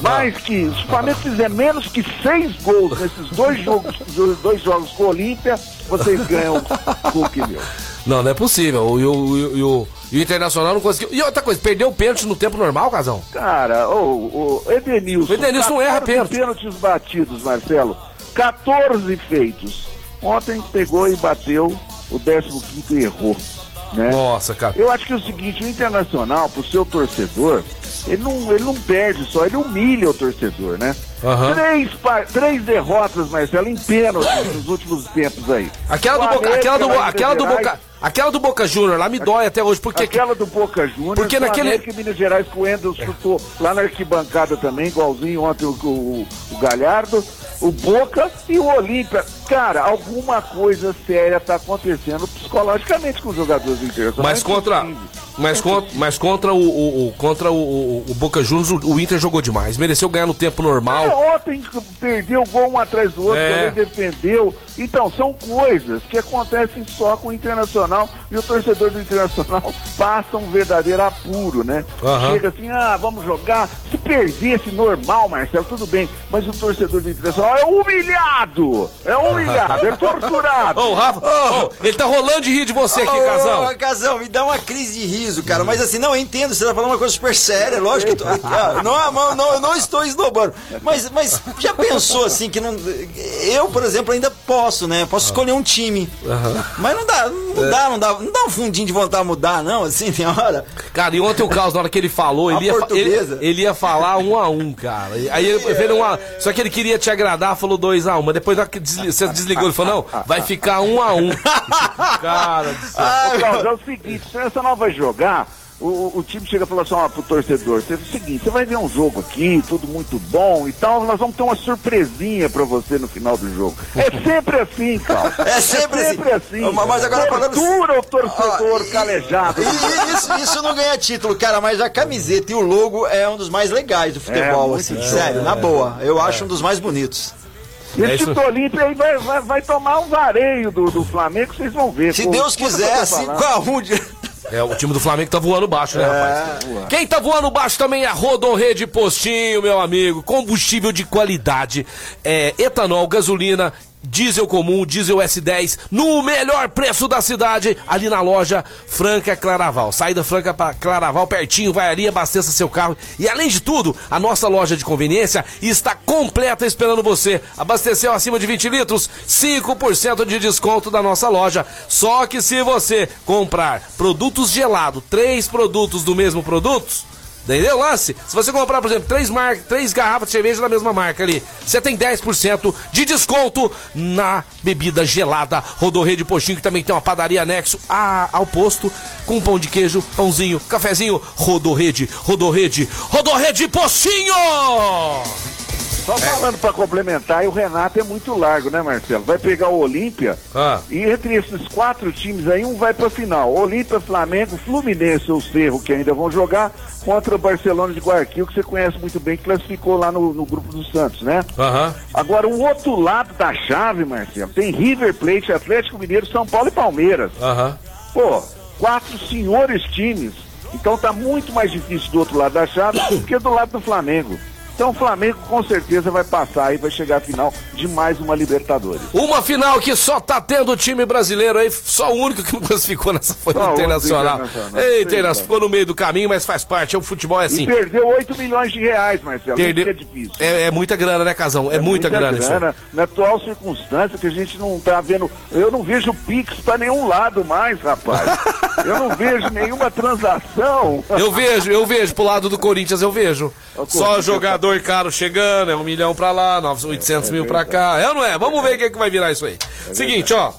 mais que. Se o Flamengo fizer menos que seis gols nesses dois jogos, dois jogos com o Olímpia, vocês ganham o cookie meu. Não, não é possível. O, o, o, o- o- e o Internacional não conseguiu. E outra coisa, perdeu o pênalti no tempo normal, Casão? Cara, o, o Edenilson. O Edenilson não erra 14 pênalti. pênaltis batidos, Marcelo. 14 feitos. Ontem pegou e bateu o 15 e errou. Né? Nossa, cara. Eu acho que é o seguinte, o Internacional, pro seu torcedor, ele não, ele não perde só, ele humilha o torcedor, né? Aham. Três, três derrotas, Marcelo, em pênalti nos últimos tempos aí. Aquela do Boca, aquela do, aquela do Boca, aquela do Boca Júnior lá me dói até hoje, porque Aquela do Boca Juniors, Porque o naquele- América e Minas Gerais que o Wendel chutou lá na arquibancada também, igualzinho ontem o, o- o Galhardo, o Boca e o Olímpia. Cara, alguma coisa séria tá acontecendo psicologicamente com os jogadores do Internacional. mas É contra mas contra, mas contra o, o- o- contra o, o- Boca Juniors o, Inter jogou demais, mereceu ganhar no tempo normal. É, ontem perdeu gol um atrás do outro, É. defendeu. Então, são coisas que acontecem só com o Internacional e o torcedor do Internacional <laughs> passa um verdadeiro apuro, né? Aham. Chega assim, ah, vamos jogar. Se perdesse normal, Marcelo, tudo bem. Mas o torcedor do Internacional é humilhado! É humilhado, é torturado! Ô, Rafa, ô, ele tá rolando de rir de você aqui, Casão. Ô, Casão, me dá uma crise de riso, cara. Mas assim, não, eu entendo, você tá falando uma coisa super séria, lógico que eu tô, ah, não, não, não, eu não estou esnobando. Mas, mas já pensou assim que não. Eu, por exemplo, ainda posso, né? Posso escolher um time. Mas não dá, não dá, não dá, não dá um fundinho de vontade de mudar, não, assim, tem hora. Cara, e ontem o Carlos, na hora que ele falou, ele ia, ele, ele ia falar um a um, cara. Aí ele <laughs> fez um a, Só que ele queria te agradar, falou dois a um. Mas depois você desligou, ele falou, não, vai ficar um a um. <laughs> Cara do céu. Ô, Carlos, é o seguinte, se essa não vai jogar, o, o- time chega e fala assim, ó, pro torcedor, você, é o seguinte, você vai ver um jogo aqui, tudo muito bom e tal, nós vamos ter uma surpresinha pra você no final do jogo. É sempre assim, Carlos. É sempre assim. assim. Mas agora falando- Tortura o torcedor Ó, e- calejado. E- e isso, isso não ganha título, cara, mas a camiseta e o logo é um dos mais legais do futebol, muito assim, sério, na boa. Eu acho um dos mais bonitos. É esse Olímpia aí vai, vai, vai tomar um vareio do, do Flamengo, vocês vão ver. Se Pô, Deus quiser, assim, falando. com a Rude. É, o time do Flamengo tá voando baixo, né, rapaz? Quem tá voando baixo também é a Rodorrede Postinho, meu amigo. Combustível de qualidade, é, etanol, gasolina, diesel comum, diesel S10, no melhor preço da cidade, ali na loja Franca Claraval. Saída Franca para Claraval, pertinho, vai ali, abasteça seu carro. E além de tudo, a nossa loja de conveniência está completa esperando você. Abasteceu acima de 20 litros, 5% de desconto da nossa loja. Só que se você comprar produtos gelados, três produtos do mesmo produto, Entendeu lance? Se você comprar, por exemplo, três, mar... três garrafas de cerveja da mesma marca ali, você tem 10% de desconto na bebida gelada Rodorrede Postinho, que também tem uma padaria anexo a- ao posto, com pão de queijo, pãozinho, cafezinho, Rodorrede, Rodorrede, Rodorrede Postinho! Só falando pra complementar, o Renato é muito largo, né, Marcelo? Vai pegar o Olímpia Ah. e entre esses quatro times aí, um vai pra final. Olímpia, Flamengo, Fluminense ou Cerro, que ainda vão jogar, contra o Barcelona de Guayaquil, que você conhece muito bem, que classificou lá no, no grupo dos Santos, né? Aham. Agora, o outro lado da chave, Marcelo, tem River Plate, Atlético Mineiro, São Paulo e Palmeiras. Aham. Pô, quatro senhores times. Então tá muito mais difícil do outro lado da chave do que do lado do Flamengo. Então o Flamengo com certeza vai passar e vai chegar à final de mais uma Libertadores. Uma final que só tá tendo o time brasileiro aí, só o único que não classificou nessa foi Só Internacional. Internacional. Ei, Sei, Internacional, cara. ficou no meio do caminho, mas faz parte, é o futebol é assim. E perdeu 8 milhões de reais, Marcelo. Perdeu- Isso é difícil. É, é muita grana, né, Casão? É, muita, grana, isso. aí. Na atual circunstância que a gente não tá vendo. Eu não vejo Pix pra nenhum lado mais, rapaz. <laughs> eu não vejo nenhuma transação. Eu vejo, eu vejo, pro lado do Corinthians eu vejo. O Só Corinthians jogador caro chegando, é um milhão pra lá, 900, 800 mil pra cá. É ou não é? Vamos ver o que, que vai virar isso aí. Seguinte, ó.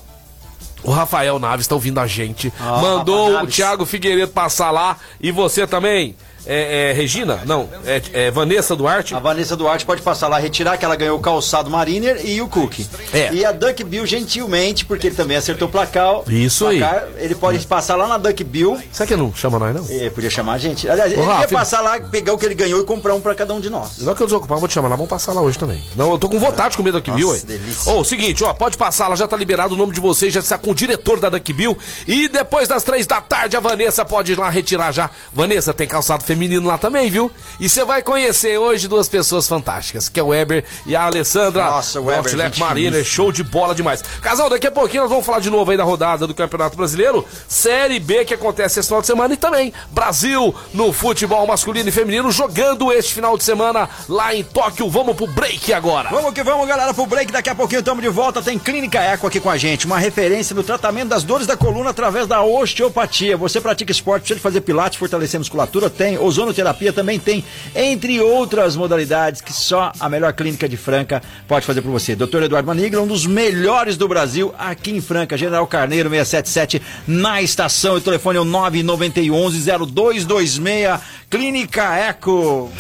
O Rafael Naves tá ouvindo a gente. Mandou o. Thiago Figueiredo passar lá. E você também. É, é Regina? Não, é, é, Vanessa Duarte. A Vanessa Duarte pode passar lá, retirar, que ela ganhou o calçado Mariner e o cookie. É. E a Duck Bill, gentilmente, porque ele também acertou o placar. Isso placar, Ele pode passar lá na Duck Bill. Será que não chama nós, não? Ele podia chamar a gente. Aliás, ele Rafa, ia passar lá, pegar o que ele ganhou e comprar um pra cada um de nós. Não que eu desocupar, vou te chamar lá, vamos passar lá hoje também. Não, eu tô com vontade de comer Duck Bill, delícia. Ô, seguinte, ó, pode passar, lá já tá liberado o nome de vocês, já está com o diretor da Duck Bill. E depois das três da tarde, a Vanessa pode ir lá retirar já. Vanessa, tem calçado feminino lá também, viu? E você vai conhecer hoje duas pessoas fantásticas, que é o Weber e a Alessandra. Nossa, o Weber, Outlet gente Marina, show de bola demais. Casal, daqui a pouquinho nós vamos falar de novo aí da rodada do Campeonato Brasileiro, Série B que acontece esse final de semana e também Brasil no futebol masculino e feminino jogando este final de semana lá em Tóquio. Vamos pro break agora. Vamos que vamos, galera, pro break. Daqui a pouquinho estamos de volta. Tem Clínica Eco aqui com a gente, uma referência no tratamento das dores da coluna através da osteopatia. Você pratica esporte, precisa de fazer pilates, fortalecer a musculatura? Tem. Ozonoterapia também tem, entre outras modalidades que só a melhor clínica de Franca pode fazer por você. Dr. Eduardo Manigla, um dos melhores do Brasil, aqui em Franca, General Carneiro 677, na estação. O telefone é o 991-0226, Clínica Eco.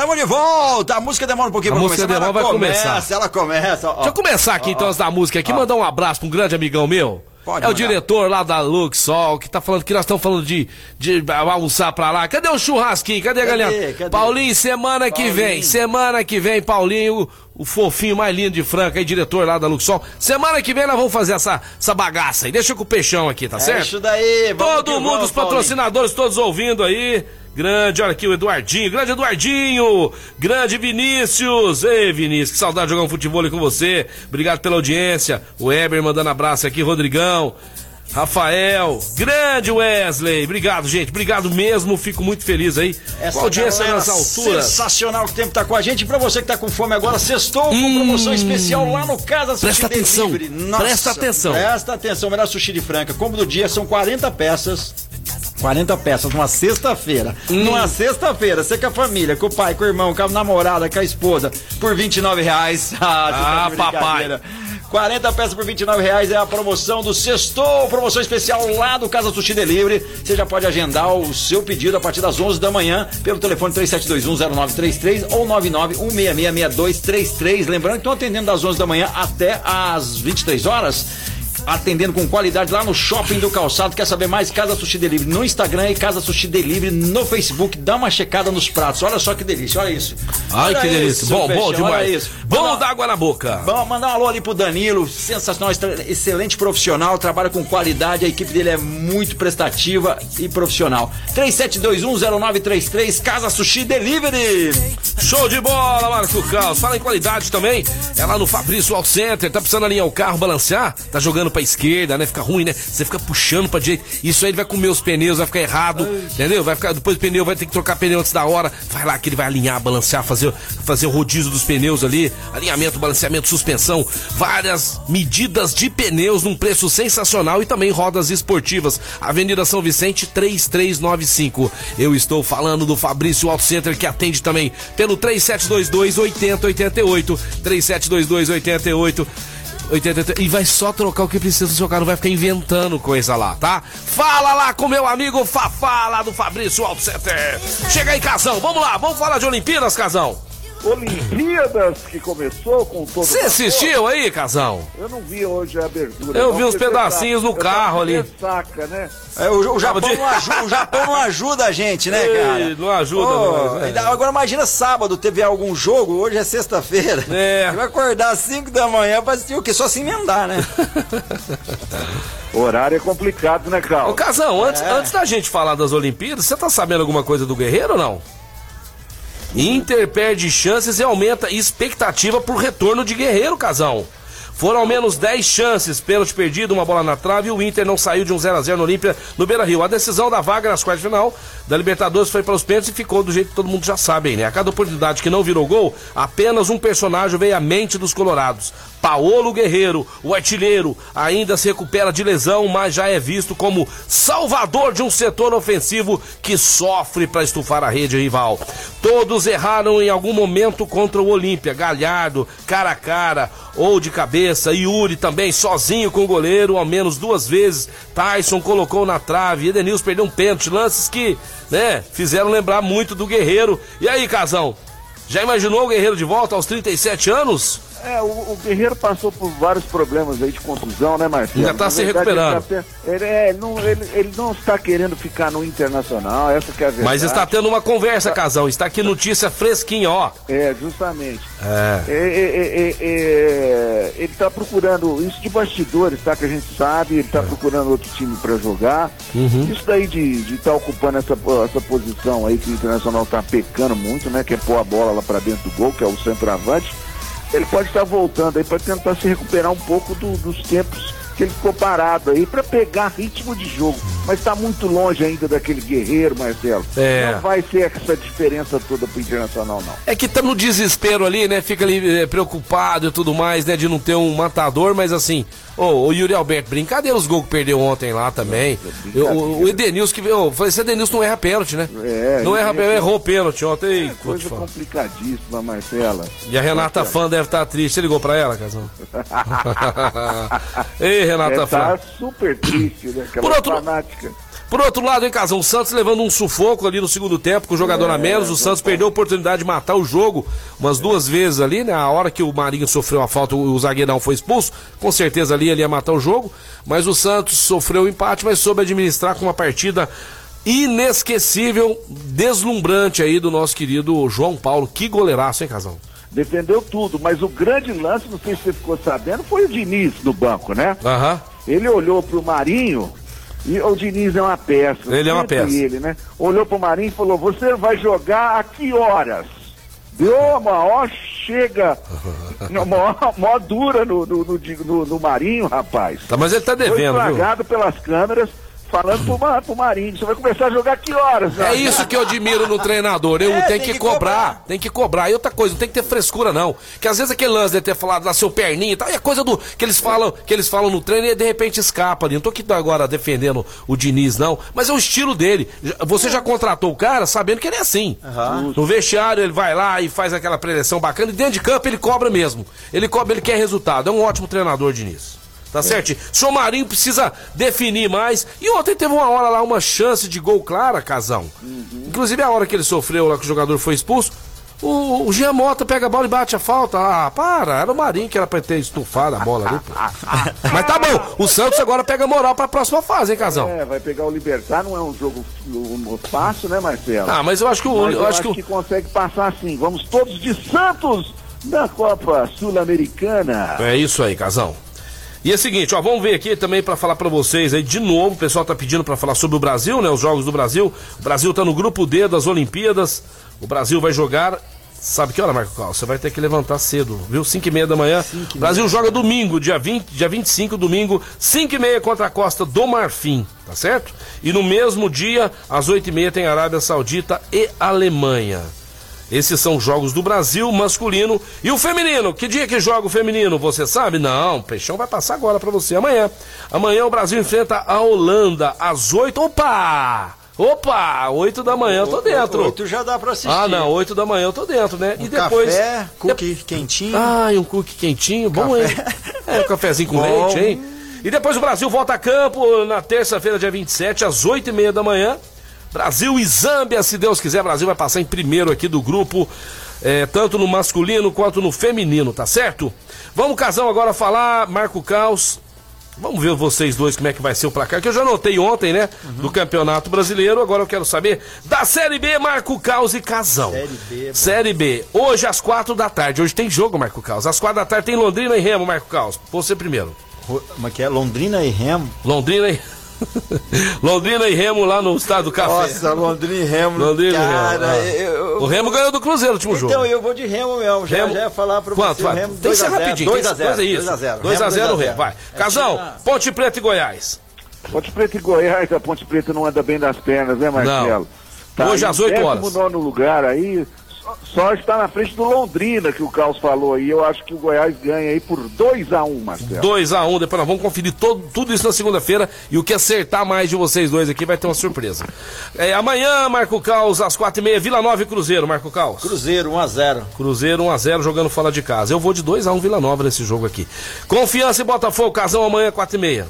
Estamos de volta. A música demora um pouquinho A pra música começar. demora, ela vai começa, começar. Ela começa. ó. Deixa eu começar aqui então antes da música aqui, ó. mandar um abraço pra um grande amigão meu. Pode é o diretor lá da Luxol, que tá falando que nós estamos falando de, de almoçar pra lá. Cadê o churrasquinho? Cadê a Cadê? galinha? Cadê? Paulinho, semana que vem, Paulinho. semana que vem, Paulinho, o, fofinho mais lindo de Franca, aí, diretor lá da Luxol. Semana que vem nós vamos fazer essa, essa bagaça aí. Deixa com o peixão aqui, tá É certo? isso daí. vamos Todo mundo, vamos, os patrocinadores, todos ouvindo aí. Grande, olha aqui o Eduardinho, grande Eduardinho, grande Vinícius, ei Vinícius, que saudade de jogar um futebol aí com você, obrigado pela audiência, o Eber mandando abraço aqui, Rodrigão, Rafael, grande Wesley, obrigado gente, obrigado mesmo, fico muito feliz aí, Essa com a audiência galera nessa altura. Sensacional que o tempo tá com a gente. E pra você que tá com fome agora, sextou com promoção especial lá no Casa Sushi Hum. Presta atenção. Nossa, presta atenção. Presta atenção, melhor sushi de Franca. Como do dia, são 40 peças. 40 peças numa sexta-feira. Hum. Numa sexta-feira, você com a família, com o pai, com o irmão, com a namorada, com a esposa, por 29 reais. <laughs> Ah, Ah, <laughs> papai. Brincadeira. 40 peças por 29 reais é a promoção do Sextou, promoção especial lá do Casa Sushi Delivery. Você já pode agendar o seu pedido a partir das 11 da manhã pelo telefone 37210933 ou 991666233. Lembrando que estão atendendo das 11 da manhã até as 23 horas. Atendendo com qualidade lá no Shopping do Calçado. Quer saber mais? Casa Sushi Delivery no Instagram e Casa Sushi Delivery no Facebook. Dá uma checada nos pratos. Olha só que delícia, olha isso. Ai, Olha que delícia, isso, bom, bom demais. isso. Bom Manda- dar água na boca. Vamos mandar um alô ali pro Danilo, sensacional, excelente profissional, trabalha com qualidade, a equipe dele é muito prestativa e profissional. 37210933, Casa Sushi Delivery. Show de bola, Marco Caos. Fala em qualidade também. É lá no Fabrício Auto Center. Tá precisando alinhar o carro, balancear? Tá jogando pra esquerda, né? Fica ruim, né? Você fica puxando pra direita. Isso aí ele vai comer os pneus, vai ficar errado. Entendeu? Vai ficar. Depois o pneu vai ter que trocar pneu antes da hora. Vai lá que ele vai alinhar, balancear, fazer, fazer o rodízio dos pneus ali. Alinhamento, balanceamento, suspensão. Várias medidas de pneus num preço sensacional e também rodas esportivas. Avenida São Vicente 3395. Eu estou falando do Fabrício Auto Center que atende também pelo 3722 8088. 3722 8088. 80, e vai só trocar o que precisa do seu carro, não vai ficar inventando coisa lá, tá? Fala lá com meu amigo Fafá lá do Fabrício Auto Center. Chega aí, Casão, vamos lá, vamos falar de Olimpíadas, Casão. Olimpíadas que começou com todo Você assistiu aí, Casão? Eu não vi hoje a abertura. Eu não, vi uns porque você pedacinhos no tava carro ali. Saca, né? É, o, o Japão de- não ajuda, o Japão não ajuda a gente, né, Ei, cara? não ajuda, Ô, nós, né? ainda- Agora imagina sábado, teve algum jogo, hoje é sexta-feira. É. Vai acordar às 5 da manhã pra assistir o quê? Só se emendar, né? O <laughs> horário é complicado, né, Ô, Carl? Casão, antes, É. antes da gente falar das Olimpíadas, você tá sabendo alguma coisa do Guerreiro ou não? Inter perde chances e aumenta expectativa pro retorno de Guerreiro, Casão. Foram ao menos 10 chances, pênalti perdido, uma bola na trave e o Inter não saiu de um 0x0 no Olímpia no Beira Rio. A decisão da vaga nas quartas de final da Libertadores foi para os pênaltis e ficou do jeito que todo mundo já sabe, né? A cada oportunidade que não virou gol, apenas um personagem veio à mente dos colorados. Paolo Guerreiro, o artilheiro, ainda se recupera de lesão, mas já é visto como salvador de um setor ofensivo que sofre para estufar a rede rival. Todos erraram em algum momento contra o Olímpia, Galhardo, cara a cara, ou de cabeça. Yuri também sozinho com o goleiro, ao menos duas vezes. Tyson colocou na trave. Edenilson perdeu um pênalti. Lances que, né, fizeram lembrar muito do Guerreiro. E aí, Casão? Já imaginou o Guerreiro de volta aos 37 anos? É, o, o Guerreiro passou por vários problemas aí de contusão, né, Marcelo? Ainda tá Na se recuperando. Ele, tá ele, é, não, ele, ele não está querendo ficar no Internacional, essa que é a verdade. Mas está tendo uma conversa, Casão. Está aqui notícia fresquinha, ó. É, justamente. É. É, é, é, é, ele está procurando isso de bastidores, tá? Que a gente sabe, ele está procurando outro time para jogar. Uhum. Isso daí de estar ocupando essa, essa posição aí que o Internacional está pecando muito, né? Que é pôr a bola lá para dentro do gol, que é o centroavante. Ele pode estar voltando aí para tentar se recuperar um pouco do- dos tempos que ele ficou parado aí para pegar ritmo de jogo. Mas está muito longe ainda daquele guerreiro, Marcelo. É. Não vai ser essa diferença toda pro Internacional, não. É que tá no desespero ali, né? Fica ali eh, preocupado e tudo mais, né? De não ter um matador, mas assim, ô, o Yuri Alberto, brincadeira os gols que perdeu ontem lá também. Eu- o, Edenilson que veio, falei, esse Edenilson não erra pênalti, né? É, não erra pênalti, errou pênalti ontem. Ei, vou te Coisa complicadíssima, Marcela. E a Renata Fã deve estar triste. Você ligou pra ela, Casão? <laughs> <laughs> Ei, Renata É, Fã. tá super triste, né? Aquela Por outro- fanática. Por outro lado, hein, Casão, o Santos levando um sufoco ali no segundo tempo, com o jogador É, a menos. O Santos perdeu a oportunidade de matar o jogo umas duas vezes ali, né? A hora que o Marinho sofreu a falta, o o zagueirão foi expulso. Com certeza ali ele ia matar o jogo. Mas o Santos sofreu o empate, mas soube administrar com uma partida inesquecível, deslumbrante aí do nosso querido João Paulo. Que goleiraço, hein, Casão? Defendeu tudo, mas o grande lance, não sei se você ficou sabendo, foi o Diniz no banco, né? Aham. Ele olhou pro Marinho e o Diniz é uma peça. Ele é uma peça. Ele, né? Olhou pro Marinho e falou: Você vai jogar a que horas? Deu uma maior chega, <laughs> maior, maior dura no, no, no, no- no Marinho, rapaz. Tá, mas ele tá Foi devendo, viu? flagrado pelas câmeras, falando pro, Ma- pro Marinho: Você vai começar a jogar que horas? É isso que eu admiro no treinador. Eu É, tenho tem que, que cobrar, cobrar. tem que cobrar. E outra coisa, não tem que ter frescura, não. Que às vezes aquele lance de ter falado lá seu perninho e tal, é coisa do que eles falam, que eles falam no treino e de repente escapa ali. Não tô aqui agora defendendo o Diniz, não. Mas é o estilo dele. Você já contratou o cara sabendo que ele é assim. No vestiário ele vai lá e faz aquela preleção bacana. E dentro de campo ele cobra mesmo. Ele cobra, ele quer resultado. É um ótimo treinador, Diniz. Tá certo? O senhor Marinho precisa definir mais. E ontem teve uma hora lá, uma chance de gol clara, Casão. Inclusive a hora que ele sofreu lá que o jogador foi expulso. O, o Jean Mota pega a bola e bate a falta. Ah, para, era o Marinho que era pra ter estufado a bola ali. <laughs> Mas tá bom, o Santos agora pega moral pra próxima fase, hein, Casão? É, vai pegar o Libertar, não é um jogo fácil, né, Marcelo? Ah, mas eu acho que o. Mas eu eu acho acho que que, consegue passar sim. Vamos todos de Santos na Copa Sul-Americana. É isso aí, Casão. E é o seguinte, ó, vamos ver aqui também pra falar pra vocês aí de novo, o pessoal tá pedindo pra falar sobre o Brasil, né, os jogos do Brasil. O Brasil tá no grupo D das Olimpíadas. O Brasil vai jogar Sabe que hora, Marco Carlos? Você vai ter que levantar cedo, viu? 5 e meia da manhã. O Brasil joga domingo, dia, 20, dia 25, domingo, 5 e meia contra a Costa do Marfim, tá certo? E no mesmo dia, às 8 e meia, tem Arábia Saudita e Alemanha. Esses são os jogos do Brasil masculino e o feminino. Que dia que joga o feminino? Você sabe? Não, o Peixão vai passar agora pra você amanhã. Amanhã o Brasil enfrenta a Holanda às 8. Opa! Opa! 8 da manhã eu tô dentro. Oito já dá pra assistir. Ah, não, 8 da manhã eu tô dentro, né? Um e depois. café, cookie quentinho. Ai, um cookie quentinho, bom, hein? É, um cafezinho com Bom. leite, hein? E depois o Brasil volta a campo na terça-feira, dia 27, às 8 e meia da manhã. Brasil e Zâmbia, se Deus quiser, Brasil vai passar em primeiro aqui do grupo, é, tanto no masculino quanto no feminino, tá certo? Vamos, Casão, agora falar, Marco Caos. Vamos ver vocês dois como é que vai ser o placar, que eu já notei ontem, né? Do Campeonato Brasileiro. Agora eu quero saber da Série B, Marco Caos e Casão. Série B, Série B. Hoje às quatro da tarde. Hoje tem jogo, Marco Caos. Às quatro da tarde tem Londrina e Remo, Marco Caos. Você primeiro. Ro- Como é que é? Londrina e Remo. Londrina e. <laughs> Londrina e Remo lá no estado do Café. Nossa, Londrina e Remo. Londrina e Remo. cara, ah. eu- eu- O Remo ganhou do Cruzeiro no último jogo. Então eu vou de Remo mesmo. Já, Remo- já ia falar pra Quanto? você. Vai? Remo Tem que ser 2 a 0, rapidinho. 2 a tem que 0. ser- 2 2 a 0. 2 a 0 o Remo, vai. Casão, Ponte Preta e Goiás. Ponte Preta e Goiás, a Ponte Preta não anda bem das pernas, né, Marcelo? Hoje aí às 8 em horas. 19 lugar aí, só está na frente do Londrina, que o Carlos falou aí. Eu acho que o Goiás ganha aí por 2x1, um, Marcelo. 2x1, um, depois nós vamos conferir todo, tudo isso na segunda-feira. E o que acertar mais de vocês dois aqui vai ter uma surpresa. É, amanhã, Marco Caos, às 4h30, Vila Nova e Cruzeiro, Marco Caos. Cruzeiro 1x0. Cruzeiro 1x0 jogando fora de casa. Eu vou de 2x1 um, Vila Nova nesse jogo aqui. Confiança e Botafogo, casão amanhã, 4h30.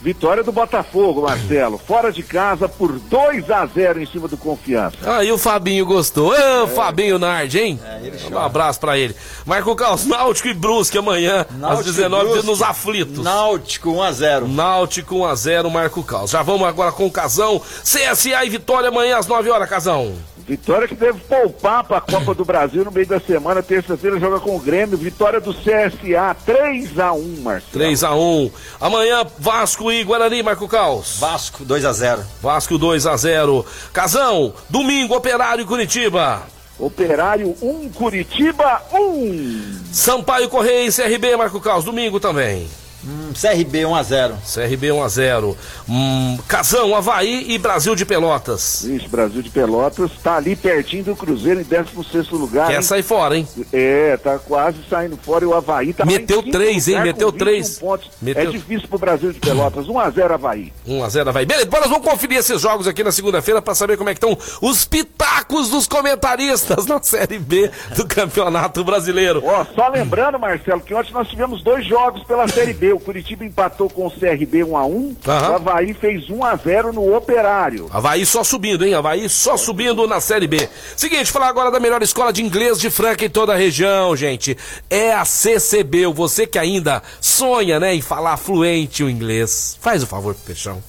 Vitória do Botafogo, Marcelo. Fora de casa por 2 a 0 em cima do Confiança. Aí o Fabinho gostou. Ô, é. Fabinho Nard, hein? É, um abraço pra ele. Marco Caos, Náutico e Brusque amanhã, Náutico às 19 nos aflitos. Náutico 1x0. Náutico 1x0, Marco Caos. Já vamos agora com o Casão. CSA e Vitória amanhã às 9 horas, Casão. Vitória que deve poupar para a Copa do Brasil no meio da semana. Terça-feira joga com o Grêmio. Vitória do CSA, 3x1, Marcelo. 3x1. Amanhã, Vasco e Guarani, Marco Caos. Vasco, 2x0. Vasco, 2x0. Casão, domingo, Operário e Curitiba. Operário 1, Curitiba 1. Sampaio Correia e CRB, Marco Caos, domingo também. Hum, CRB 1x0. CRB 1x0. Hum, Casão, Havaí e Brasil de Pelotas. Isso, Brasil de Pelotas tá ali pertinho do Cruzeiro em 16 lugar. Quer hein? sair fora, hein? É, tá quase saindo fora e o Havaí tá Meteu 3, hein? Meteu 3. Meteu... É difícil pro Brasil de Pelotas. 1x0 Havaí. 1x0 Havaí. Beleza, depois nós vamos conferir esses jogos aqui na segunda-feira pra saber como é que estão os pitacos dos comentaristas <laughs> na Série B do Campeonato Brasileiro. Ó, só lembrando, Marcelo, que ontem nós tivemos dois jogos pela Série B. O Curitiba empatou com o CRB 1 a 1 uhum. O Havaí fez 1 a 0 no Operário. Havaí só subindo, hein? Havaí só subindo na Série B. Seguinte, falar agora da melhor escola de inglês de Franca em toda a região, gente. É a CCB. Você que ainda sonha, né, em falar fluente o inglês, faz o favor pro Peixão.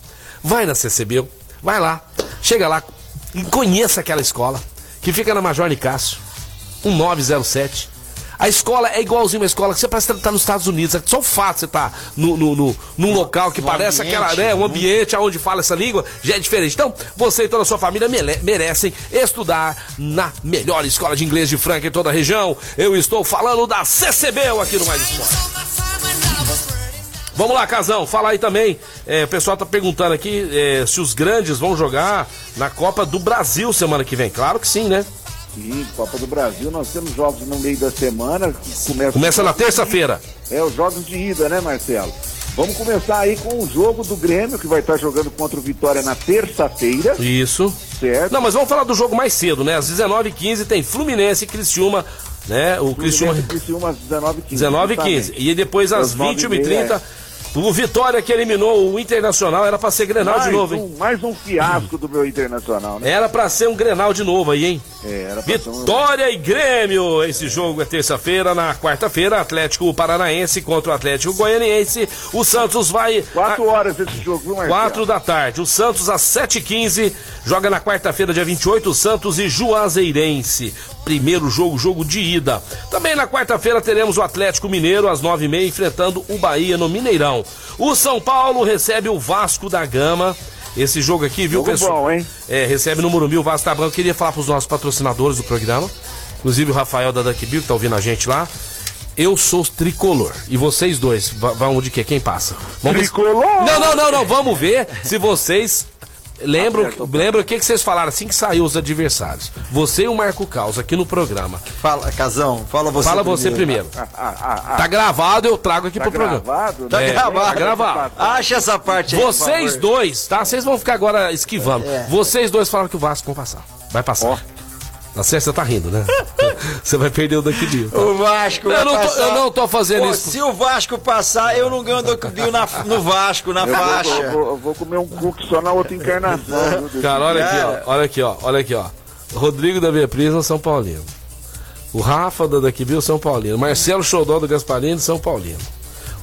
Vai na CCB, vai lá, chega lá e conheça aquela escola que fica na Major Nicásio, 1907. A escola é igualzinho uma escola que você parece estar tá nos Estados Unidos. É só o fato de você estar tá no, no, no, num local que parece ambiente, aquela, né? Um ambiente onde fala essa língua já é diferente. Então, você e toda a sua família merecem estudar na melhor escola de inglês de Franca em toda a região. Eu estou falando da CCB aqui no Mais Esporte. Vamos lá, Casão, fala aí também. É, o pessoal tá perguntando aqui é, se os grandes vão jogar na Copa do Brasil semana que vem. Claro que sim, né? Sim, Copa do Brasil, nós temos jogos no meio da semana. Começa, começa na terça-feira. É, os jogos de ida, né, Marcelo? Vamos começar aí com o jogo do Grêmio, que vai estar jogando contra o Vitória na terça-feira. Isso. Certo. Não, mas vamos falar do jogo mais cedo, né? Às 19h15 tem Fluminense e Criciúma, né? O Criciúma. Criciúma às 19h15. 19h15. E depois às 21h30. O Vitória que eliminou o Internacional era pra ser Grenal mais de novo, um, hein? Mais um fiasco do meu Internacional, né? Era pra ser um Grenal de novo aí, hein? É, era pra Vitória um... e Grêmio. Esse jogo é terça-feira. Na quarta-feira, Atlético Paranaense contra o Atlético Goianiense. O Santos vai. Quatro horas esse jogo, viu, Marcelo? Quatro da tarde. O Santos às 7h15 joga na quarta-feira, dia 28, Santos e Juazeirense. Primeiro jogo, jogo de ida. Também na quarta-feira teremos o Atlético Mineiro às 9h30 enfrentando o Bahia no Mineirão. O São Paulo recebe o Vasco da Gama. Esse jogo aqui, viu, jogo pessoal? Bom, hein? É, recebe no Morumbi o Vasco da Gama. Eu queria falar para os nossos patrocinadores do programa, inclusive o Rafael da Duck Bill, que tá ouvindo a gente lá. Eu sou tricolor. E vocês dois, vão de quê? Quem passa? Vamos tricolor? Não, não, não, não. Vamos ver se vocês Lembro, tá lembro o que, que vocês falaram assim que saiu os adversários. Você e o Marco Caos aqui no programa. Fala, Casão, fala você Fala primeiro. você primeiro. Ah, ah, ah, tá gravado, eu trago aqui tá pro gravado, programa. Né? Tá é, gravado. Tá gravado. Acha essa parte aí. Vocês dois, tá? Vocês vão ficar agora esquivando. É. Vocês dois falaram que o Vasco vai passar. Vai passar. Oh. Na série você tá rindo, né? <laughs> Você vai perder o Duck Bill. Tá? O Vasco eu não, tô, eu não tô fazendo Pô, isso. Se o Vasco passar, eu não ganho o Duck Bill na, <laughs> no Vasco, na eu faixa. Vou, eu vou, vou, comer um cookie só na outra encarnação. Cara, olha aqui, ó. Olha aqui, ó. Olha aqui, ó. Rodrigo da Via Prisa, São Paulino. O Rafa da Duck Bill, São Paulino. Marcelo Xodó do Gasparini, São Paulino.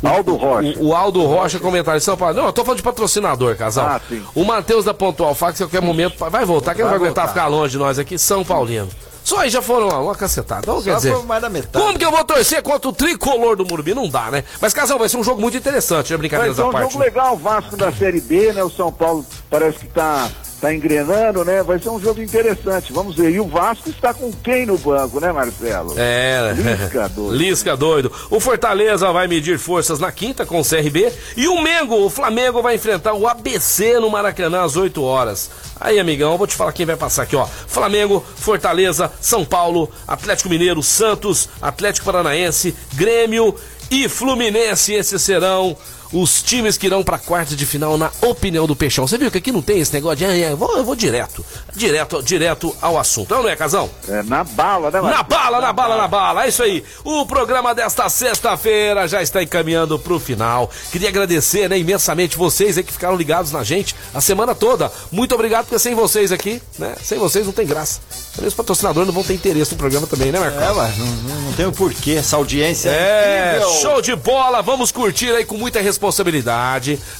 Aldo Rocha. O, o, Aldo Rocha, comentário de São Paulo. Não, eu tô falando de patrocinador, casal. Ah, sim. O Matheus da Pontual Fax, a qualquer momento, vai voltar, que não vai aguentar voltar. ficar longe de nós aqui, São Paulino. Só aí já foram uma, uma cacetada. Então, quer dizer, mais da metade. como que eu vou torcer contra o tricolor do Murumbi? Não dá, né? Mas, Casal, vai ser um jogo muito interessante, né? Brincadeiras vai à parte. É um jogo né? legal, o Vasco da Série B, né? O São Paulo parece que tá tá engrenando, né? Vai ser um jogo interessante. Vamos ver. E o Vasco está com quem no banco, né, Marcelo? É, Lisca <laughs> doido. Lisca doido. O Fortaleza vai medir forças na quinta com o CRB. E o Mengo, o Flamengo, vai enfrentar o ABC no Maracanã às 8 horas. Aí, amigão, eu vou te falar quem vai passar aqui, ó. Flamengo, Fortaleza, São Paulo, Atlético Mineiro, Santos, Atlético Paranaense, Grêmio e Fluminense. Esses serão os times que irão para quarta de final na opinião do Peixão. Você viu que aqui não tem esse negócio de ah, é, eu vou, eu vou direto, direto, direto ao assunto. Não, não é, Casão? É na bala, né, Na Marcelo? bala, na bala, na bala. É isso aí. O programa desta sexta-feira já está encaminhando para o final. Queria agradecer né, imensamente vocês aí que ficaram ligados na gente a semana toda. Muito obrigado, porque sem vocês aqui, né? Sem vocês não tem graça. Os patrocinadores não vão ter interesse no programa também, né, Marcos? É, mas não, não, não tem o porquê, essa audiência É, incrível. show de bola, vamos curtir aí com muita responsabilidade,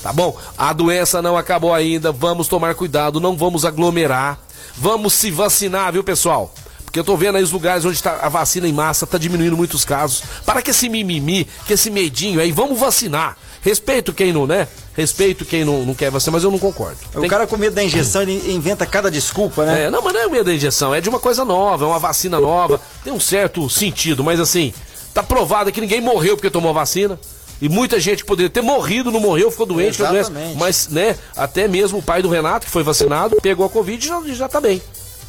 tá bom? A doença não acabou ainda, vamos tomar cuidado, não vamos aglomerar, vamos se vacinar, viu, pessoal? Porque eu tô vendo aí os lugares onde tá a vacina em massa, tá diminuindo muitos casos. Para que esse mimimi, que esse medinho aí, vamos vacinar. Respeito quem não, né? Respeito quem não, não quer vacinar, mas eu não concordo. O Tem- cara com medo da injeção, ele inventa cada desculpa, né? é, não, mas não é o medo da injeção, é de uma coisa nova, é uma vacina nova, tem um certo sentido, mas assim, tá provado que ninguém morreu porque tomou vacina. E muita gente poderia ter morrido, não morreu, ficou doente. Exatamente. Mas, né, até mesmo o pai do Renato, que foi vacinado, pegou a Covid e já, já tá bem.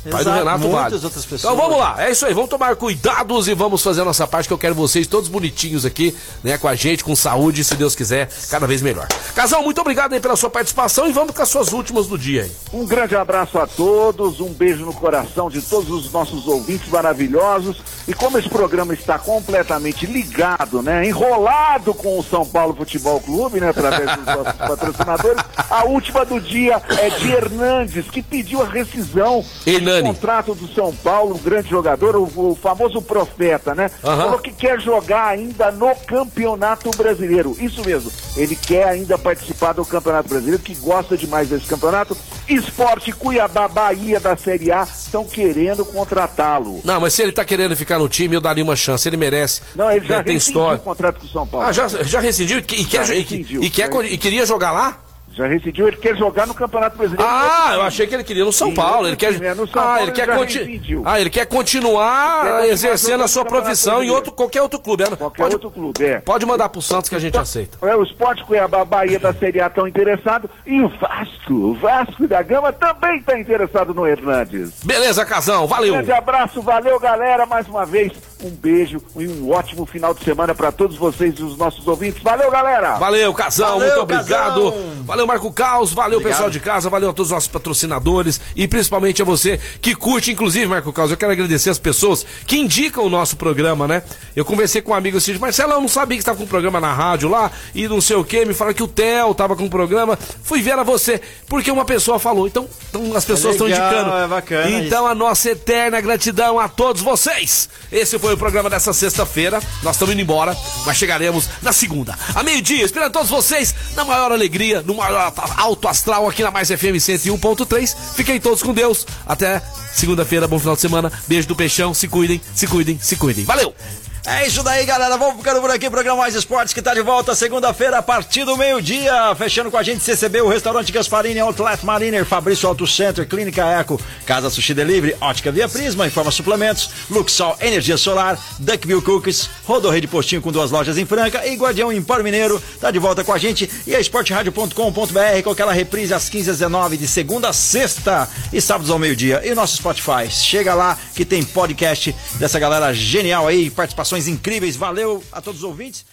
Pai do Exato, Renato muitas vale. outras pessoas. Então vamos lá, é isso aí, vamos tomar cuidados e vamos fazer a nossa parte, que eu quero vocês todos bonitinhos aqui, né, com a gente, com saúde, se Deus quiser, cada vez melhor. Casal, muito obrigado aí pela sua participação e vamos com as suas últimas do dia aí. Um grande abraço a todos, um beijo no coração de todos os nossos ouvintes maravilhosos. E como esse programa está completamente ligado, né, enrolado com o São Paulo Futebol Clube, né, através dos nossos <laughs> patrocinadores, a última do dia é de Hernandes, que pediu a rescisão Hernani. Do contrato do São Paulo, um grande jogador, o, o famoso profeta, né? Aham. Falou que quer jogar ainda no Campeonato Brasileiro. Isso mesmo, ele quer ainda participar do Campeonato Brasileiro, que gosta demais desse campeonato. Esporte Cuiabá, Bahia da Série A estão querendo contratá-lo. Não, mas se ele tá querendo ficar no time, eu daria uma chance, ele merece. Não, ele já Né, tem história. o contrato com o São Paulo. Ah, já, já rescindiu e, que- e quer, Já e rescindiu. e, quer, Já e queria jogar lá? Já rescindiu, ele quer jogar no Campeonato Brasileiro. Ah, eu achei que ele queria no São Sim, Paulo. Ele quer, time, é, no São ah, Paulo ele ele quer, já conti- rescindiu. ah, ele quer continuar Quer continuar exercendo a sua profissão em outro, qualquer outro clube. né? Qualquer Pode, outro clube, é. pode mandar pro Santos que a gente aceita. É, o Esporte Cuiabá, Bahia da Série A estão interessados e o Vasco, o Vasco da Gama também está interessado no Hernandes. Beleza, Casão, valeu. Grande abraço, valeu galera, mais uma vez, um beijo e um ótimo final de semana para todos vocês e os nossos ouvintes. Valeu galera! Valeu, Casão, Valeu, muito obrigado. Casão. Valeu, Marco Caos, valeu, Obrigado. pessoal de casa, valeu a todos os nossos patrocinadores e principalmente a você que curte, inclusive, Marco Caos. Eu quero agradecer as pessoas que indicam o nosso programa, né? Eu conversei com um amigo assim, Marcelo, eu não sabia que estava com um programa na rádio lá e não sei o que, me falaram que o Theo tava com um programa. Fui ver a você, porque uma pessoa falou. Então, então as pessoas estão legal, indicando. é bacana então, a nossa eterna gratidão a todos vocês. Esse foi o programa dessa sexta-feira. Nós estamos indo embora, mas chegaremos na segunda, a meio-dia, esperando todos vocês na maior alegria, no maior alto astral aqui na Mais FM 101.3. Fiquem todos com Deus. Até segunda-feira, bom final de semana. Beijo do Peixão. Se cuidem, se cuidem, se cuidem. Valeu! É isso daí, galera. Vamos ficando por aqui. Programa Mais Esportes que tá de volta segunda-feira a partir do meio-dia. Fechando com a gente CCB, o restaurante Gasparini, Outlet Mariner, Fabrício Auto Center, Clínica Eco, Casa Sushi Delivery, Ótica Via Prisma, Informa Suplementos, Luxol Energia Solar, Duckville Cookies, Rodorreio de Postinho com duas lojas em Franca e Guardião Empório Mineiro. Tá de volta com a gente e a esportradio.com.br com aquela reprise às 15 às 19 de segunda a sexta e sábados ao meio-dia. E o nosso Spotify. Chega lá que tem podcast dessa galera genial aí, participações incríveis. Valeu a todos os ouvintes.